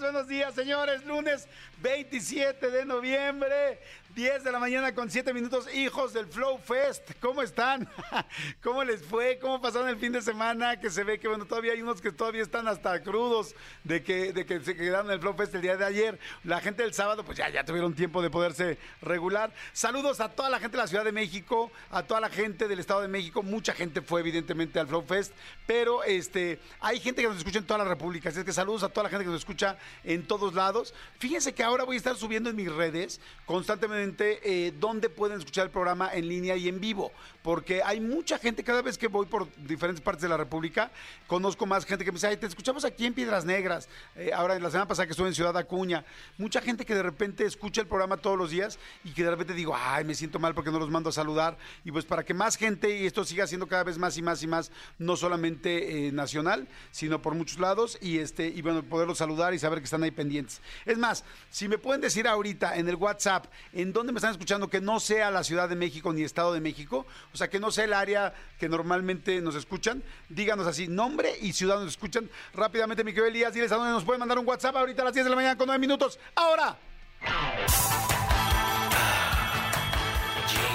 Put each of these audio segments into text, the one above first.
Buenos días, señores. Lunes 27 de noviembre, 10 de la mañana con 7 minutos. Hijos del Flow Fest, ¿cómo están? ¿Cómo les fue? ¿Cómo pasaron el fin de semana? Que se ve que, bueno, todavía hay unos que todavía están hasta crudos de que, de que se quedaron en el Flow Fest el día de ayer. La gente del sábado, pues ya, ya tuvieron tiempo de poderse regular. Saludos a toda la gente de la Ciudad de México, a toda la gente del Estado de México. Mucha gente fue, evidentemente, al Flow Fest, pero este, hay gente que nos escucha en toda la República. Así que saludos a toda la gente que nos escucha en todos lados. Fíjense que ahora voy a estar subiendo en mis redes constantemente eh, dónde pueden escuchar el programa en línea y en vivo, porque hay mucha gente, cada vez que voy por diferentes partes de la República, conozco más gente que me dice, ay, te escuchamos aquí en Piedras Negras, eh, ahora en la semana pasada que estuve en Ciudad Acuña, mucha gente que de repente escucha el programa todos los días y que de repente digo, ay, me siento mal porque no los mando a saludar, y pues para que más gente y esto siga siendo cada vez más y más y más, no solamente eh, nacional, sino por muchos lados, y este, y bueno, poderlos saludar y saber que están ahí pendientes. Es más, si me pueden decir ahorita en el WhatsApp en dónde me están escuchando que no sea la Ciudad de México ni Estado de México, o sea, que no sea el área que normalmente nos escuchan, díganos así, nombre y ciudad nos escuchan. Rápidamente, mi querido Elías, diles a dónde nos pueden mandar un WhatsApp ahorita a las 10 de la mañana con 9 minutos. ¡Ahora!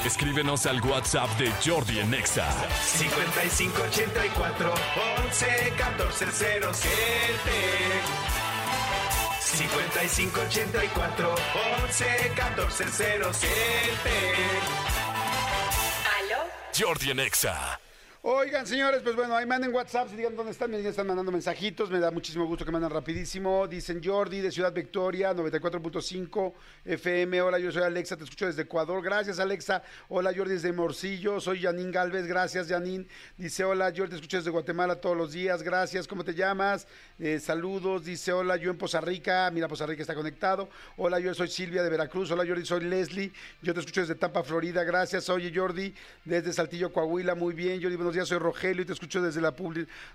Escríbenos al WhatsApp de Jordi en Exa. 5584 11 14 07 5584 11 14 07 Jordi en Exa. Oigan, señores, pues bueno, ahí manden WhatsApp, digan dónde están, me están mandando mensajitos, me da muchísimo gusto que mandan rapidísimo. Dicen Jordi de Ciudad Victoria, 94.5 FM. Hola, yo soy Alexa, te escucho desde Ecuador. Gracias, Alexa. Hola, Jordi desde Morcillo. Soy Janine Galvez, gracias, Janine. Dice, hola, Jordi, te escucho desde Guatemala todos los días. Gracias, ¿cómo te llamas? Eh, saludos. Dice, hola, yo en Poza Rica. Mira, Poza Rica está conectado. Hola, yo soy Silvia de Veracruz. Hola, Jordi, soy Leslie. Yo te escucho desde Tampa, Florida. Gracias. Oye, Jordi, desde Saltillo, Coahuila. Muy bien, Jordi, buenos días. Soy Rogelio y te escucho desde la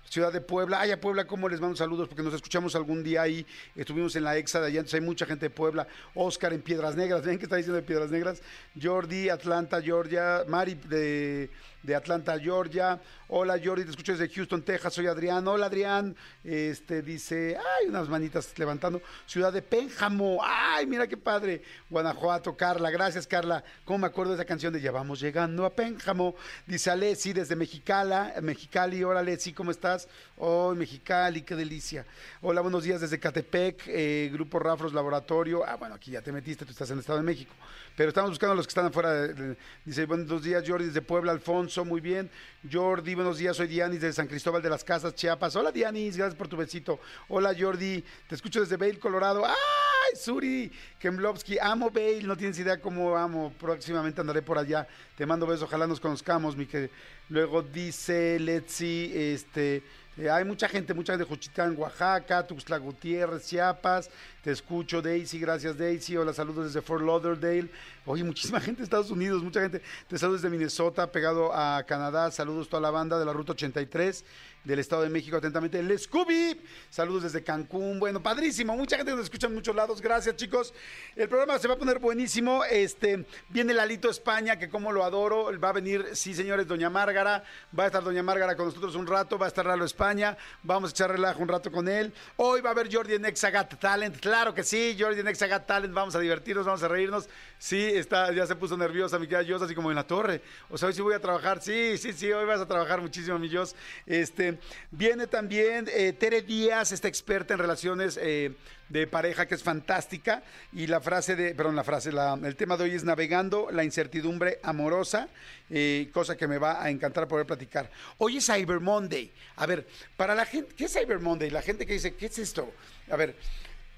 ciudad de Puebla. Ay, a Puebla, ¿cómo les mando saludos? Porque nos escuchamos algún día ahí. Estuvimos en la EXA de allá, entonces hay mucha gente de Puebla. Oscar en Piedras Negras. ¿Ven qué está diciendo de Piedras Negras? Jordi, Atlanta, Georgia. Mari de, de Atlanta, Georgia. Hola, Jordi, te escucho desde Houston, Texas. Soy Adrián. Hola, Adrián. Este dice, ay, unas manitas levantando. Ciudad de Pénjamo. Ay, mira qué padre. Guanajuato, Carla. Gracias, Carla. ¿Cómo me acuerdo de esa canción de Ya vamos llegando a Pénjamo? Dice Alessi desde Mexicala, Mexicali. Hola, Alessi, ¿cómo estás? Oh, Mexicali, qué delicia. Hola, buenos días desde Catepec, eh, Grupo Rafros Laboratorio. Ah, bueno, aquí ya te metiste, tú estás en el Estado de México. Pero estamos buscando a los que están afuera. de- dice, buenos días, Jordi, desde Puebla, Alfonso, muy bien. Jordi, buenos días, soy Dianis de San Cristóbal de las Casas, Chiapas. Hola, Dianis, gracias por tu besito. Hola, Jordi, te escucho desde Vail, Colorado. ¡Ay, Suri! Kemblovsky, amo Vail, no tienes idea cómo amo. Próximamente andaré por allá. Te mando besos, ojalá nos conozcamos, mi que Luego dice Letzi, este... eh, hay mucha gente, mucha gente de Juchitán, Oaxaca, Tuxtla Gutiérrez, Chiapas. Te escucho, Daisy, gracias Daisy. Hola, saludos desde Fort Lauderdale. Oye, muchísima gente de Estados Unidos, mucha gente. Te saludos desde Minnesota, pegado a Canadá. Saludos toda la banda de la Ruta 83 del Estado de México, atentamente. El Scooby. Saludos desde Cancún. Bueno, padrísimo. Mucha gente nos escucha en muchos lados. Gracias, chicos. El programa se va a poner buenísimo. Este, viene Lalito España, que como lo adoro. Va a venir, sí, señores, Doña Márgara. Va a estar Doña Márgara con nosotros un rato. Va a estar Lalo España. Vamos a echar relajo un rato con él. Hoy va a haber Jordi en Exagat Talent. Claro que sí, Jordi en Exagat Talent. Vamos a divertirnos, vamos a reírnos. Sí, está, ya se puso nerviosa mi querida Jos, así como en la torre. O sea, hoy sí voy a trabajar. Sí, sí, sí, hoy vas a trabajar muchísimo, mi Jos. Este, viene también eh, Tere Díaz, esta experta en relaciones eh, de pareja que es fantástica. Y la frase de, perdón, la frase, la- el tema de hoy es navegando la incertidumbre amorosa, eh, cosa que me va a encantar poder platicar. Hoy es Cyber Monday. A ver, para la gente, ¿qué es Cyber Monday? La gente que dice, ¿qué es esto? A ver,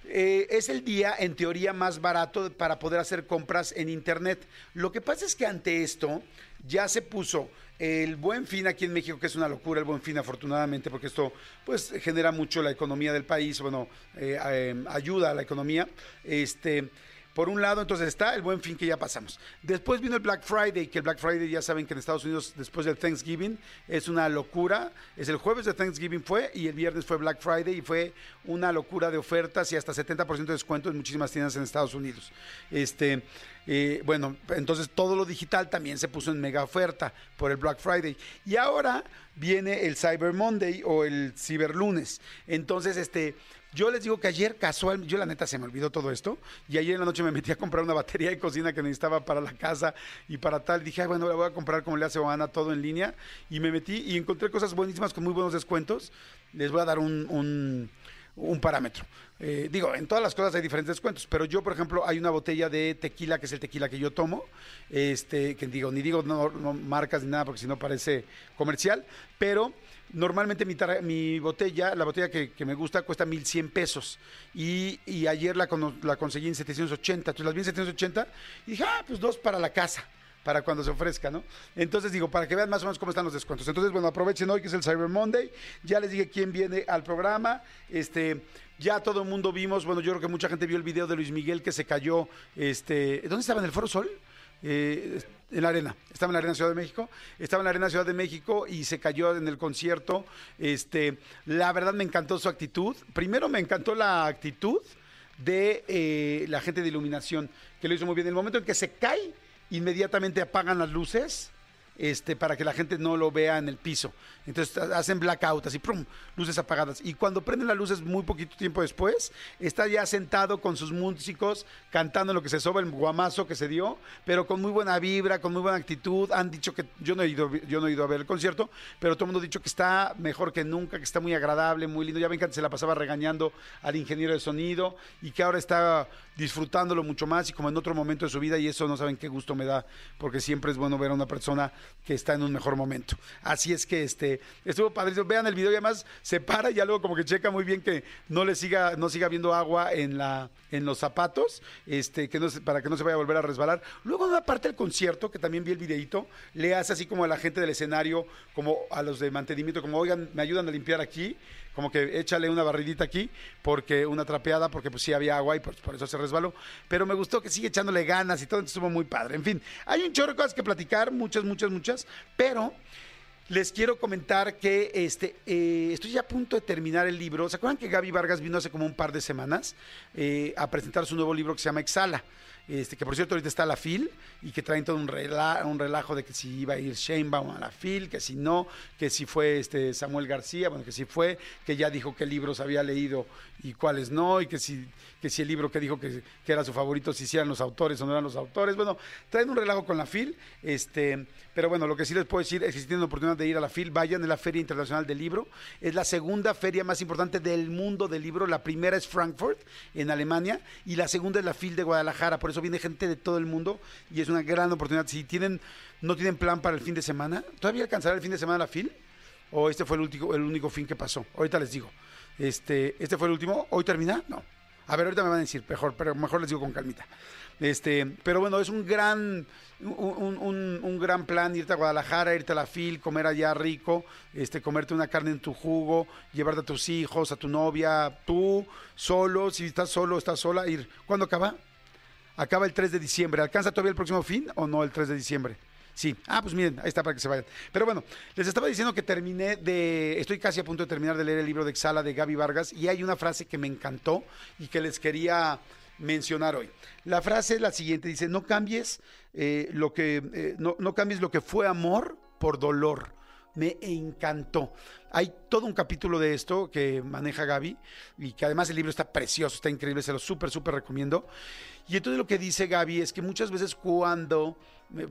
eh, es el día, en teoría, más barato para poder hacer compras en Internet. Lo que pasa es que ante esto ya se puso el buen fin aquí en México, que es una locura el buen fin, afortunadamente, porque esto pues genera mucho la economía del país, bueno, eh, eh, ayuda a la economía. Este. Por un lado, entonces está el buen fin que ya pasamos. Después vino el Black Friday, que el Black Friday ya saben que en Estados Unidos, después del Thanksgiving, es una locura. Es el jueves de Thanksgiving fue y el viernes fue Black Friday y fue una locura de ofertas y hasta 70% de descuento en muchísimas tiendas en Estados Unidos. Este, eh, bueno, entonces todo lo digital también se puso en mega oferta por el Black Friday. Y ahora viene el Cyber Monday o el Cyber Lunes. Entonces, este yo les digo que ayer casual, yo la neta se me olvidó todo esto y ayer en la noche me metí a comprar una batería de cocina que necesitaba para la casa y para tal. Dije, bueno, la voy a comprar como le hace todo en línea y me metí y encontré cosas buenísimas con muy buenos descuentos. Les voy a dar un, un, parámetro. Eh, digo, en todas las cosas hay diferentes descuentos, pero yo, por ejemplo, hay una botella de tequila, que es el tequila que yo tomo, este, que digo, ni digo no marcas ni nada, porque si no parece comercial, pero normalmente mi, mi botella, la botella que, que me gusta, cuesta 1100 pesos. Y, y ayer la, cono- la conseguí en 780. Entonces las vi en 780 y dije, ah, pues dos para la casa para cuando se ofrezca, ¿no? Entonces digo, para que vean más o menos cómo están los descuentos. Entonces, bueno, aprovechen hoy que es el Cyber Monday. Ya les dije quién viene al programa. Este, ya todo el mundo vimos, bueno, yo creo que mucha gente vio el video de Luis Miguel que se cayó, este, ¿dónde estaba? ¿En el Foro Sol? Eh, en la arena, estaba en la arena Ciudad de México, estaba en la arena Ciudad de México y se cayó en el concierto. Este, la verdad me encantó su actitud. Primero me encantó la actitud de eh, la gente de iluminación, que lo hizo muy bien. En el momento en que se cae, inmediatamente apagan las luces este, para que la gente no lo vea en el piso. Entonces ha- hacen blackout, así, ¡prum! luces apagadas. Y cuando prenden las luces muy poquito tiempo después, está ya sentado con sus músicos, cantando lo que se soba, el guamazo que se dio, pero con muy buena vibra, con muy buena actitud. Han dicho que, yo no he ido, yo no he ido a ver el concierto, pero todo el mundo ha dicho que está mejor que nunca, que está muy agradable, muy lindo. Ya ven que se la pasaba regañando al ingeniero de sonido y que ahora está disfrutándolo mucho más y como en otro momento de su vida y eso no saben qué gusto me da porque siempre es bueno ver a una persona que está en un mejor momento. Así es que este estuvo padrísimo. Vean el video y además se para y ya luego como que checa muy bien que no le siga no siga viendo agua en la en los zapatos, este que no para que no se vaya a volver a resbalar. Luego en una parte del concierto que también vi el videito, le hace así como a la gente del escenario, como a los de mantenimiento como, "Oigan, me ayudan a limpiar aquí." como que échale una barridita aquí, porque una trapeada, porque pues sí había agua y por, por eso se resbaló. Pero me gustó que sigue echándole ganas y todo, entonces estuvo muy padre. En fin, hay un chorro de cosas que platicar, muchas, muchas, muchas, pero les quiero comentar que este, eh, estoy ya a punto de terminar el libro. ¿Se acuerdan que Gaby Vargas vino hace como un par de semanas eh, a presentar su nuevo libro que se llama Exhala? Este, que por cierto ahorita está la FIL y que traen todo un, rela- un relajo de que si iba a ir Sheinbaum a la FIL, que si no, que si fue este Samuel García, bueno, que si fue, que ya dijo qué libros había leído y cuáles no, y que si, que si el libro que dijo que, era su favorito, si eran los autores o no eran los autores. Bueno, traen un relajo con la FIL, este, pero bueno, lo que sí les puedo decir es que si tienen oportunidad de ir a la FIL, vayan a la Feria Internacional del Libro. Es la segunda feria más importante del mundo del libro. La primera es Frankfurt, en Alemania, y la segunda es la FIL de Guadalajara. Por viene gente de todo el mundo y es una gran oportunidad. Si tienen, no tienen plan para el fin de semana, ¿todavía alcanzará el fin de semana la FIL? ¿O este fue el último, el único fin que pasó? Ahorita les digo. Este, ¿Este fue el último? ¿Hoy termina? No. A ver, ahorita me van a decir, mejor, pero mejor les digo con calmita. Este, pero bueno, es un gran, un, un- un gran plan irte a Guadalajara, irte a la FIL, comer allá rico, este, comerte una carne en tu jugo, llevarte a tus hijos, a tu novia, tú, solo, si estás solo, estás sola, ir. ¿Cuándo acaba? Acaba el 3 de diciembre. ¿Alcanza todavía el próximo fin o no el 3 de diciembre? Sí. Ah, pues miren, ahí está para que se vayan. Pero bueno, les estaba diciendo que terminé de. Estoy casi a punto de terminar de leer el libro de Exhala de Gaby Vargas y hay una frase que me encantó y que les quería mencionar hoy. La frase es la siguiente: dice, no cambies eh, lo que. eh, no, no cambies lo que fue amor por dolor me encantó. Hay todo un capítulo de esto que maneja Gaby y que además el libro está precioso, está increíble, se lo súper, súper recomiendo. Y entonces lo que dice Gaby es que muchas veces cuando,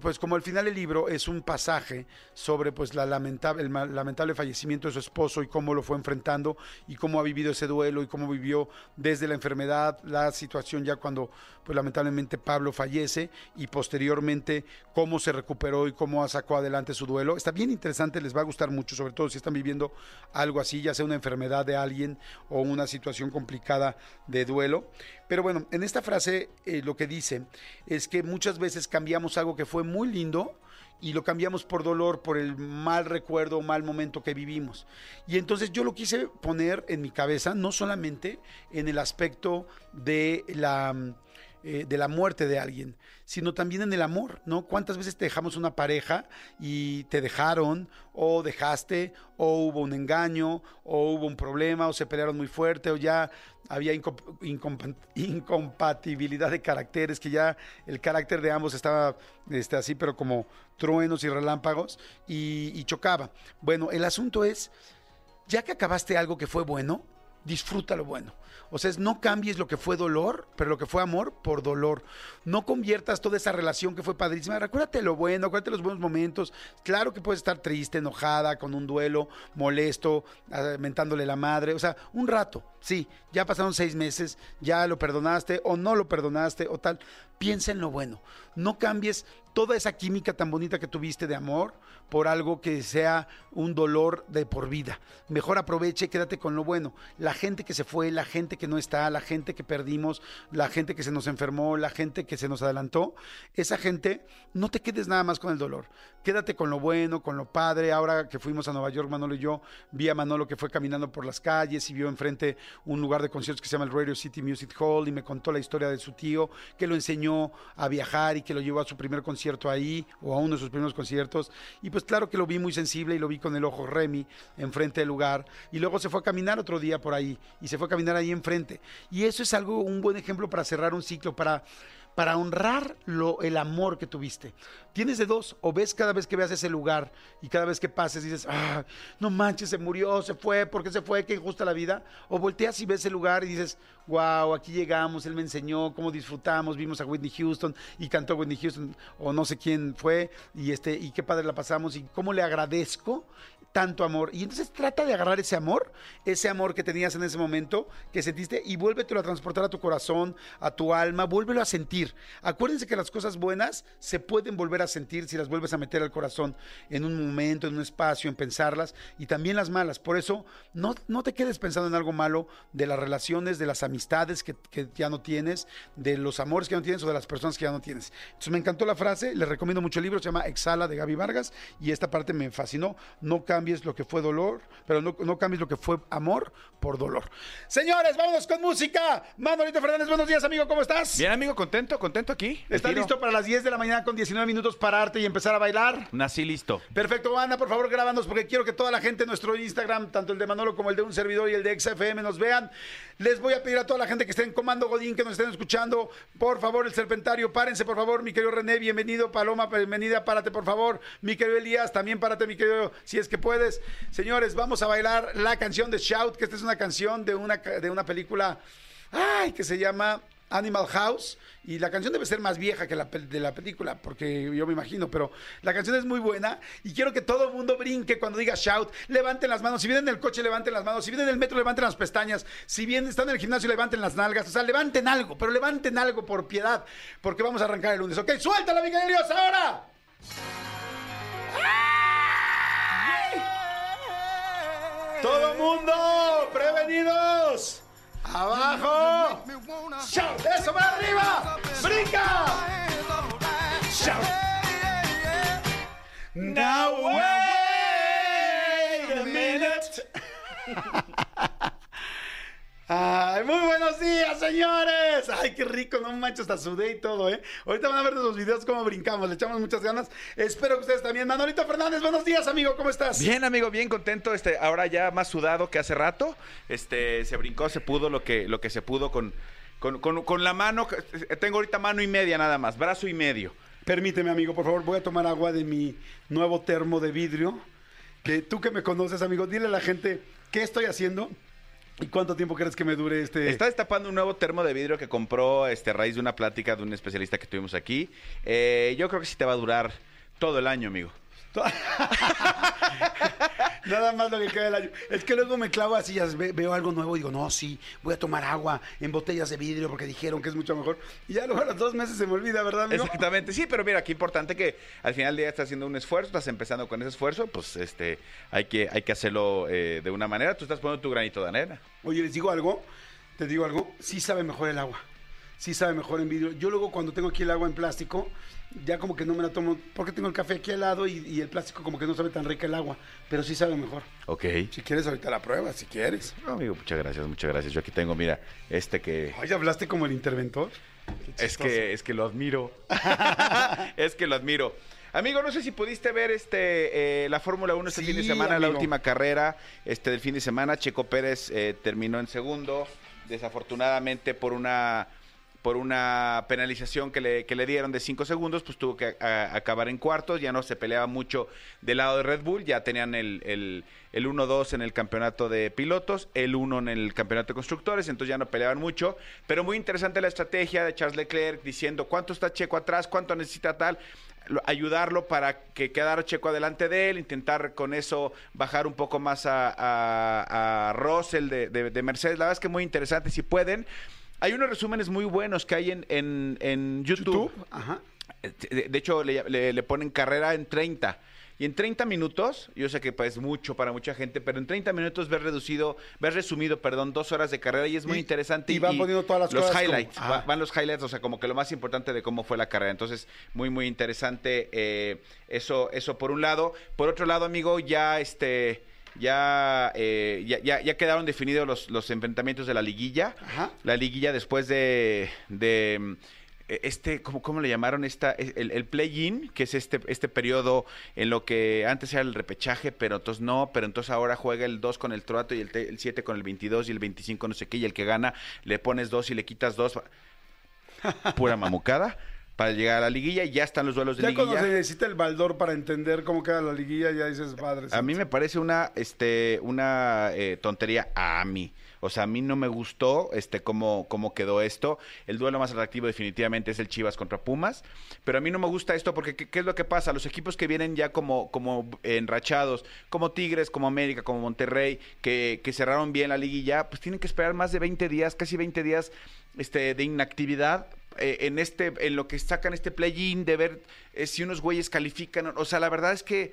pues como al final del libro es un pasaje sobre pues la lamentable, el lamentable fallecimiento de su esposo y cómo lo fue enfrentando y cómo ha vivido ese duelo y cómo vivió desde la enfermedad, la situación ya cuando pues lamentablemente Pablo fallece y posteriormente cómo se recuperó y cómo sacó adelante su duelo. Está bien interesante, les va a gustar mucho, sobre todo si están viviendo algo así, ya sea una enfermedad de alguien o una situación complicada de duelo. Pero bueno, en esta frase eh, lo que dice es que muchas veces cambiamos algo que fue muy lindo y lo cambiamos por dolor, por el mal recuerdo, mal momento que vivimos. Y entonces yo lo quise poner en mi cabeza, no solamente en el aspecto de la, eh, de la muerte de alguien, sino también en el amor, ¿no? ¿Cuántas veces te dejamos una pareja y te dejaron, o dejaste, o hubo un engaño, o hubo un problema, o se pelearon muy fuerte, o ya había incom- incompa- incompatibilidad de caracteres, que ya el carácter de ambos estaba este, así, pero como truenos y relámpagos, y chocaba. Bueno, el asunto es, ya que acabaste algo que fue bueno, disfruta lo bueno. O sea, es no cambies lo que fue dolor, pero lo que fue amor por dolor. No conviertas toda esa relación que fue padrísima. Recuérdate lo bueno, acuérdate los buenos momentos. Claro que puedes estar triste, enojada, con un duelo, molesto, mentándole la madre. O sea, un rato, sí. Ya pasaron seis meses, ya lo perdonaste o no lo perdonaste o tal. Piensa en lo bueno. No cambies toda esa química tan bonita que tuviste de amor por algo que sea un dolor de por vida. Mejor aproveche y quédate con lo bueno. La gente que se fue, la gente que no está, la gente que perdimos, la gente que se nos enfermó, la gente que se nos adelantó, esa gente, no te quedes nada más con el dolor. Quédate con lo bueno, con lo padre. Ahora que fuimos a Nueva York, Manolo y yo, vi a Manolo que fue caminando por las calles y vio enfrente un lugar de conciertos que se llama el Radio City Music Hall y me contó la historia de su tío que lo enseñó a viajar y que lo llevó a su primer concierto ahí o a uno de sus primeros conciertos. Y pues claro que lo vi muy sensible y lo vi con el ojo Remy enfrente del lugar. Y luego se fue a caminar otro día por ahí y se fue a caminar ahí enfrente. Y eso es algo, un buen ejemplo para cerrar un ciclo, para para honrar lo, el amor que tuviste. Tienes de dos, o ves cada vez que veas ese lugar y cada vez que pases dices, ah, no manches, se murió, se fue, ¿por qué se fue? Qué injusta la vida. O volteas y ves el lugar y dices, wow, aquí llegamos, él me enseñó cómo disfrutamos, vimos a Whitney Houston y cantó Whitney Houston, o no sé quién fue, y, este, y qué padre la pasamos y cómo le agradezco tanto amor. Y entonces trata de agarrar ese amor, ese amor que tenías en ese momento, que sentiste, y vuélvetelo a transportar a tu corazón, a tu alma, vuélvelo a sentir. Acuérdense que las cosas buenas se pueden volver a sentir si las vuelves a meter al corazón en un momento, en un espacio, en pensarlas, y también las malas. Por eso, no, no te quedes pensando en algo malo de las relaciones, de las amistades que, que ya no tienes, de los amores que ya no tienes o de las personas que ya no tienes. Entonces me encantó la frase, les recomiendo mucho el libro, se llama Exhala de Gaby Vargas, y esta parte me fascinó. No cambies lo que fue dolor, pero no, no cambies lo que fue amor por dolor. Señores, vámonos con música. Manolito Fernández, buenos días, amigo, ¿cómo estás? Bien, amigo, contento, contento aquí. ¿Estás listo para las 10 de la mañana con 19 minutos pararte y empezar a bailar? Nací listo. Perfecto, Ana, por favor, grábanos porque quiero que toda la gente en nuestro Instagram, tanto el de Manolo como el de un servidor y el de XFM, nos vean. Les voy a pedir a toda la gente que esté en Comando Godín, que nos estén escuchando, por favor, el serpentario, párense, por favor, mi querido René, bienvenido, Paloma, bienvenida, párate, por favor, mi querido Elías, también párate, mi querido, si es que puedes. Señores, vamos a bailar la canción de Shout, que esta es una canción de una, de una película, ay, que se llama Animal House y la canción debe ser más vieja que la de la película porque yo me imagino, pero la canción es muy buena y quiero que todo el mundo brinque cuando diga shout, levanten las manos, si vienen en el coche levanten las manos, si vienen en el metro levanten las pestañas, si bien están en el gimnasio levanten las nalgas, o sea, levanten algo, pero levanten algo por piedad, porque vamos a arrancar el lunes, ¿ok? Suéltala, Miguel Dios, ahora. Todo mundo, prevenidos. Abajo. Shout, eso para arriba. Brinca. Shout. Now wait. Ay, muy buenos días, señores. Ay, qué rico, no manches, hasta sudé y todo, ¿eh? Ahorita van a ver los videos cómo brincamos, le echamos muchas ganas. Espero que ustedes también. Manolito Fernández, buenos días, amigo, ¿cómo estás? Bien, amigo, bien contento. Este, ahora ya más sudado que hace rato. Este, se brincó, se pudo lo que, lo que se pudo con, con, con- con la mano. Tengo ahorita mano y media nada más, brazo y medio. Permíteme, amigo, por favor, voy a tomar agua de mi nuevo termo de vidrio. Que tú que me conoces, amigo, dile a la gente qué estoy haciendo y cuánto tiempo crees que me dure este. Está destapando un nuevo termo de vidrio que compró este, a raíz de una plática de un especialista que tuvimos aquí. Eh, yo creo que sí te va a durar todo el año, amigo. Nada más lo que queda del año. Es que luego me clavo así, veo algo nuevo y digo, no, sí, voy a tomar agua en botellas de vidrio porque dijeron que es mucho mejor. Y ya luego a los dos meses se me olvida, ¿verdad, amigo? Exactamente, sí, pero mira, qué importante que al final del día estás haciendo un esfuerzo, estás empezando con ese esfuerzo, pues este, hay que, hay que hacerlo eh, de una manera. Tú estás poniendo tu granito de arena. Oye, les digo algo, te digo algo, sí sabe mejor el agua, sí sabe mejor en vidrio. Yo luego cuando tengo aquí el agua en plástico, ya como que no me la tomo, porque tengo el café aquí al lado y, y el plástico como que no sabe tan rica el agua, pero sí sabe mejor. Ok. Si quieres ahorita la prueba, si quieres. No, amigo, muchas gracias, muchas gracias. Yo aquí tengo, mira, este que... Oye, hablaste como el interventor. Es que, es que lo admiro. es que lo admiro. Amigo, no sé si pudiste ver este eh, la Fórmula 1 este Sí, fin de semana, la última carrera este del fin de semana. Checo Pérez eh, terminó en segundo, desafortunadamente por una por una penalización que le, que le dieron de 5 segundos, pues tuvo que a- acabar en cuartos, ya no se peleaba mucho del lado de Red Bull, ya tenían el, el, el 1-2 en el campeonato de pilotos, el 1 en el campeonato de constructores, entonces ya no peleaban mucho, pero muy interesante la estrategia de Charles Leclerc diciendo cuánto está Checo atrás, cuánto necesita tal, lo- ayudarlo para que quedara Checo adelante de él, intentar con eso bajar un poco más a, a, a Russell de Mercedes. La verdad es que muy interesante, si pueden. Hay unos resúmenes muy buenos que hay en, en, en YouTube. YouTube. Ajá. De, de hecho, le, le- le ponen carrera en 30. Y en 30 minutos, yo sé que pues, es mucho para mucha gente, pero en 30 minutos ves reducido, ves resumido, perdón, dos horas de carrera y es muy Y- interesante. y van poniendo todas las los cosas highlights, va- van los highlights, o sea, como que lo más importante de cómo fue la carrera. Entonces, muy, muy interesante eh, eso, eso por un lado. Por otro lado, amigo, ya este... Ya, eh, ya, ya, ya quedaron definidos los, los enfrentamientos de la liguilla. Ajá. La liguilla después de, de eh, este, ¿cómo, cómo le llamaron? Esta, el, el play-in, que es este, este periodo en lo que antes era el repechaje, pero entonces no, pero entonces ahora juega el 2 con el Troato y el, el 7 con el 22 y el 25 no sé qué, y el que gana le pones 2 y le quitas 2. Pura mamucada para llegar a la liguilla y ya están los duelos de Ya liguilla. cuando se necesita el baldor para entender cómo queda la liguilla, ya dices, padre. A mí me parece una, este, una eh, tontería a mí. O sea, a mí no me gustó este cómo, cómo quedó esto. El duelo más atractivo definitivamente es el Chivas contra Pumas. Pero a mí no me gusta esto porque ¿qué, es lo que pasa? Los equipos que vienen ya como, como enrachados, como Tigres, como América, como Monterrey, que, que cerraron bien la liguilla, pues tienen que esperar más de 20 días, casi 20 días este, de inactividad eh, en este en lo que sacan este play-in, de ver eh, si unos güeyes califican. O sea, la verdad es que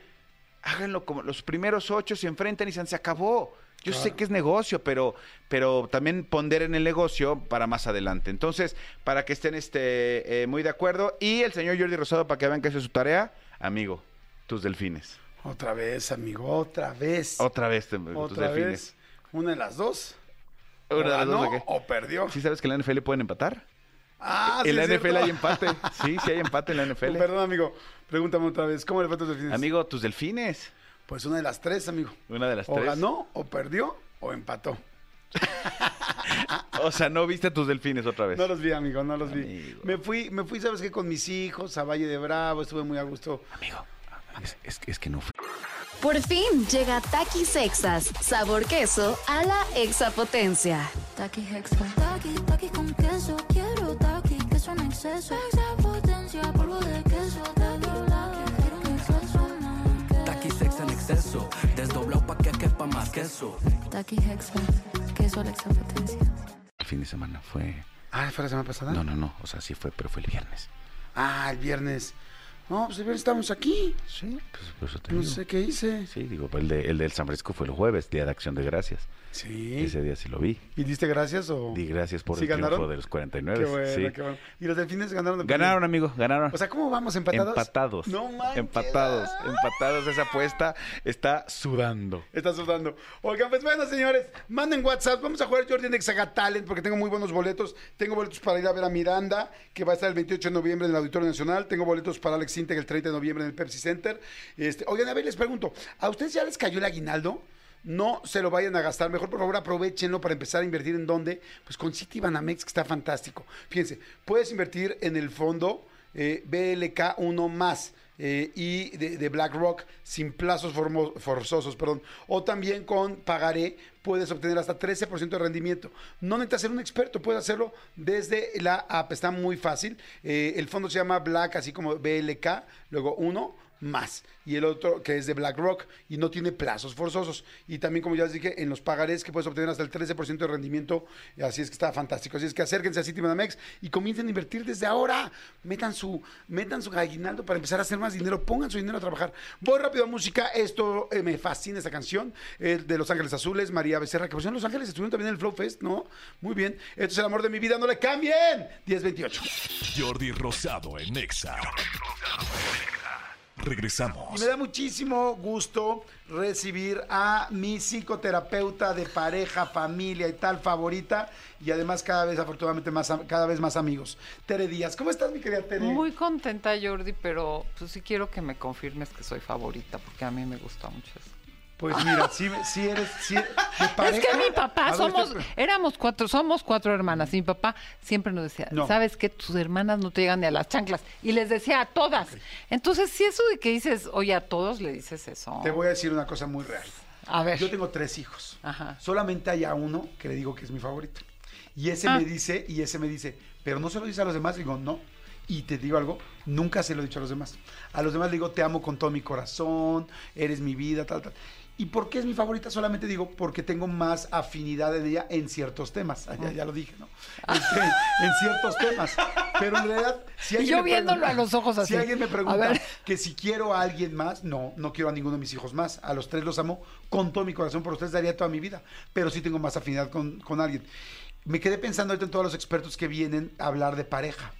háganlo como los primeros ocho se enfrentan y se acabó. Yo sé que es negocio, pero, pero también ponderen el negocio para más adelante. Entonces, para que estén este, eh, muy de acuerdo. Y el señor Jordi Rosado, para que vean que hace su tarea, amigo, tus delfines. Otra vez, amigo, otra vez. Otra vez, te- tus Otra delfines. vez. Una de las dos. Una de o las dos, ganó ¿o perdió. ¿Sí sabes que en la NFL pueden empatar? Ah, sí en la NFL cierto. hay empate. Sí, sí hay empate en la NFL. Perdón, amigo. Pregúntame otra vez. ¿Cómo le fue a tus delfines? Amigo, tus delfines. Pues una de las tres, amigo. Una de las O tres. ganó, o perdió, o empató. O sea, no viste a tus delfines otra vez. No los vi, amigo, no los vi. Me fui, me fui, ¿sabes qué? Con mis hijos a Valle de Bravo, estuve muy a gusto. Amigo, es, es- es que no fui. Por fin llega Takis Sexas, sabor queso a la exapotencia. Taki Hexa. Taki, taki con queso. Quiero taki, queso en exceso. Extra potencia, polvo de exceso, desdoblado pa' que quepa más queso. Taki Hexa. Queso a la extra potencia. El fin de semana fue. Ah, ¿fue la semana pasada? No, no, no. O sea, sí fue, pero fue el viernes. Ah, el viernes. No, pues el viernes estamos aquí. Sí, pues por eso te No digo. sé qué hice. Sí, digo, el, de, el del San Francisco fue el jueves, Día de Acción de Gracias. Sí. Ese día sí lo vi. ¿Y diste gracias o...? Di gracias por ¿Sí el triunfo ganaron? de los 49. Qué bueno, sí. qué bueno. ¿Y los delfines ganaron? de Ganaron, amigo, ganaron. O sea, ¿cómo vamos? ¿Empatados? Empatados. No manches. Empatados, empatados. Esa apuesta está sudando. Está sudando. Oigan, pues bueno, señores, manden WhatsApp. Vamos a jugar Jordi en Exaga Talent porque tengo muy buenos boletos. Tengo boletos para ir a ver a Miranda, que va a estar el 28 de noviembre en el Auditorio Nacional. Tengo boletos para Alex Integ el 30 de noviembre en el Pepsi Center. Este, oigan, a ver, les pregunto, ¿a ustedes ya les cayó el aguinaldo? No se lo vayan a gastar. Mejor, por favor, aprovechenlo para empezar a invertir en dónde. Pues con City Banamex, que está fantástico. Fíjense, puedes invertir en el fondo eh, BLK1 más. eh, y de, de BlackRock sin plazos forzosos, perdón. O también con Pagaré puedes obtener hasta 13% de rendimiento. No necesitas ser un experto, puedes hacerlo desde la app, está muy fácil. Eh, el fondo se llama Black, así como BLK, luego 1 más. Y el otro que es de BlackRock y no tiene plazos forzosos. Y también, como ya les dije, en los pagarés que puedes obtener hasta el 13% de rendimiento. Así es que está fantástico. Así es que acérquense a Citibanamex y comiencen a invertir desde ahora. Metan su, metan su aguinaldo para empezar a hacer más dinero. Pongan su dinero a trabajar. Voy rápido a música. Esto eh, me fascina esta canción. de Los Ángeles Azules, María Becerra, que por cierto, Los Ángeles estuvieron también en el Flow Fest, ¿no? Muy bien. Esto es el amor de mi vida. No le cambien. 1028. Jordi Rosado en Exa. Y Regresamos. me da muchísimo gusto recibir a mi psicoterapeuta de pareja, familia y tal favorita y además cada vez afortunadamente más cada vez más amigos. Tere Díaz, ¿cómo estás mi querida Tere? Muy contenta, Jordi, pero pues sí quiero que me confirmes que soy favorita, porque a mí me gusta mucho eso. Pues mira, si, si eres si de pareja. Es que mi papá, ver, somos, este- éramos cuatro, somos cuatro hermanas. Y mi papá siempre nos decía, No. sabes que tus hermanas no te llegan ni a las chanclas. Y les decía a todas. Entonces, si eso de que dices, oye, a todos le dices eso. Te voy a decir una cosa muy real. A ver. Yo tengo tres hijos. Ajá. Solamente hay a uno que le digo que es mi favorito. Y ese Ah. me dice, y ese me dice, pero no se lo dice a los demás. Digo, no. Y te digo algo, nunca se lo he dicho a los demás. A los demás le digo, te amo con todo mi corazón, eres mi vida, tal, tal. ¿Y por qué es mi favorita? Solamente digo porque tengo más afinidad en ella en ciertos temas. Ah, Ya, ya lo dije, ¿no? Este, en ciertos temas. Pero en realidad, si Y alguien yo me viéndolo pregunta- a los ojos así. Si alguien me A pregunta ver. que si quiero a alguien más, no, no quiero a ninguno de mis hijos más. A los tres los amo con todo mi corazón, por ustedes daría toda mi vida. Pero sí tengo más afinidad con, con alguien. Me quedé pensando ahorita en todos los expertos que vienen a hablar de pareja.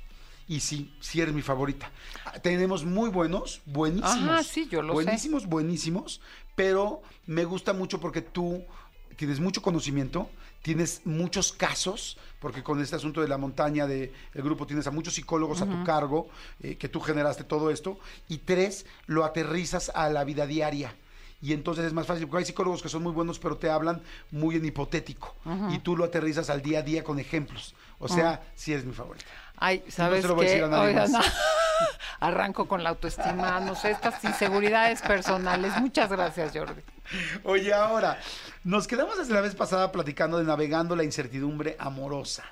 Y sí, sí eres mi favorita. Ah, Tenemos muy buenos, buenísimos. Ajá, sí, yo lo sé. buenísimos, buenísimos, pero me gusta mucho porque tú tienes mucho conocimiento, tienes muchos casos, porque con este asunto de la montaña del grupo tienes a muchos psicólogos a tu cargo, eh, que tú generaste todo esto, y tres, lo aterrizas a la vida diaria. Y entonces es más fácil, porque hay psicólogos que son muy buenos, pero te hablan muy en hipotético. Y tú lo aterrizas al día a día con ejemplos. O sea, sí eres mi favorita. Ay, ¿sabes a qué? Oigan, no. Arranco con la autoestima, no sé, estas inseguridades personales. Muchas gracias, Jordi. Oye, ahora, nos quedamos desde la vez pasada platicando de navegando la incertidumbre amorosa.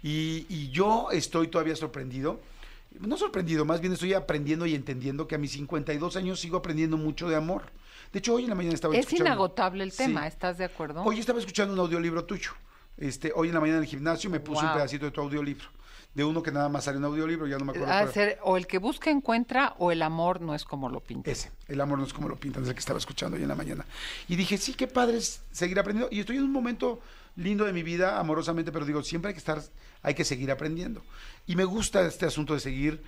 Y, y yo estoy todavía sorprendido. No sorprendido, más bien estoy aprendiendo y entendiendo que a mis 52 años sigo aprendiendo mucho de amor. De hecho, hoy en la mañana estaba Es escuchando... inagotable el tema, Sí. ¿estás de acuerdo? Hoy estaba escuchando un audiolibro tuyo. Este, hoy en la mañana en el gimnasio me puse un Wow. pedacito de tu audiolibro. De uno que nada más sale un audiolibro, ya no me acuerdo. Cuál. ser o el que busca encuentra o el amor no es como lo pinta. Ese, el amor no es como lo pintan, es el que estaba escuchando hoy en la mañana. Y dije, sí, qué padre es seguir aprendiendo. Y estoy en un momento lindo de mi vida, amorosamente, pero digo, siempre hay que estar, hay que seguir aprendiendo. Y me gusta este asunto de seguir,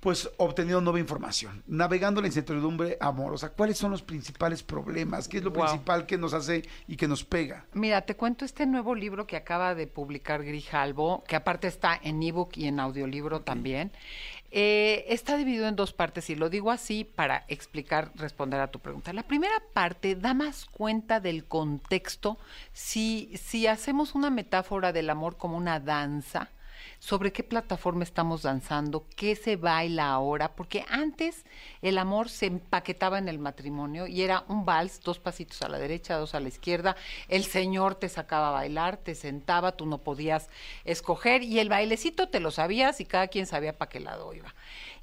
pues, obteniendo nueva información, navegando la incertidumbre amorosa. ¿Cuáles son los principales problemas? ¿Qué es lo Wow. principal que nos hace y que nos pega? Mira, te cuento este nuevo libro que acaba de publicar Grijalbo, que aparte está en ebook y en audiolibro también. Eh, está dividido en dos partes y lo digo así para explicar, responder a tu pregunta. La primera parte da más cuenta del contexto. Si, si hacemos una metáfora del amor como una danza, sobre qué plataforma estamos danzando, qué se baila ahora, porque antes el amor se empaquetaba en el matrimonio y era un vals, dos pasitos a la derecha, dos a la izquierda, el señor te sacaba a bailar, te sentaba, tú no podías escoger y el bailecito te lo sabías y cada quien sabía para qué lado iba.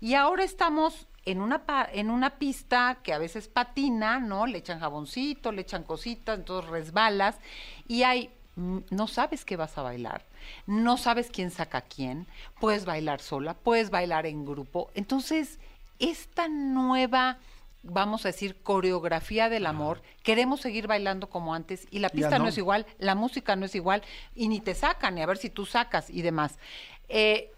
Y ahora estamos en una, en una pista que a veces patina, ¿no? Le echan jaboncito, le echan cositas, entonces resbalas y hay no sabes qué vas a bailar, no sabes quién saca a quién, puedes bailar sola, puedes bailar en grupo. Entonces, esta nueva, vamos a decir, coreografía del amor, queremos seguir bailando como antes y la pista no. no. es igual, la música no es igual y ni te sacan, ni a ver si tú sacas y demás. Eh,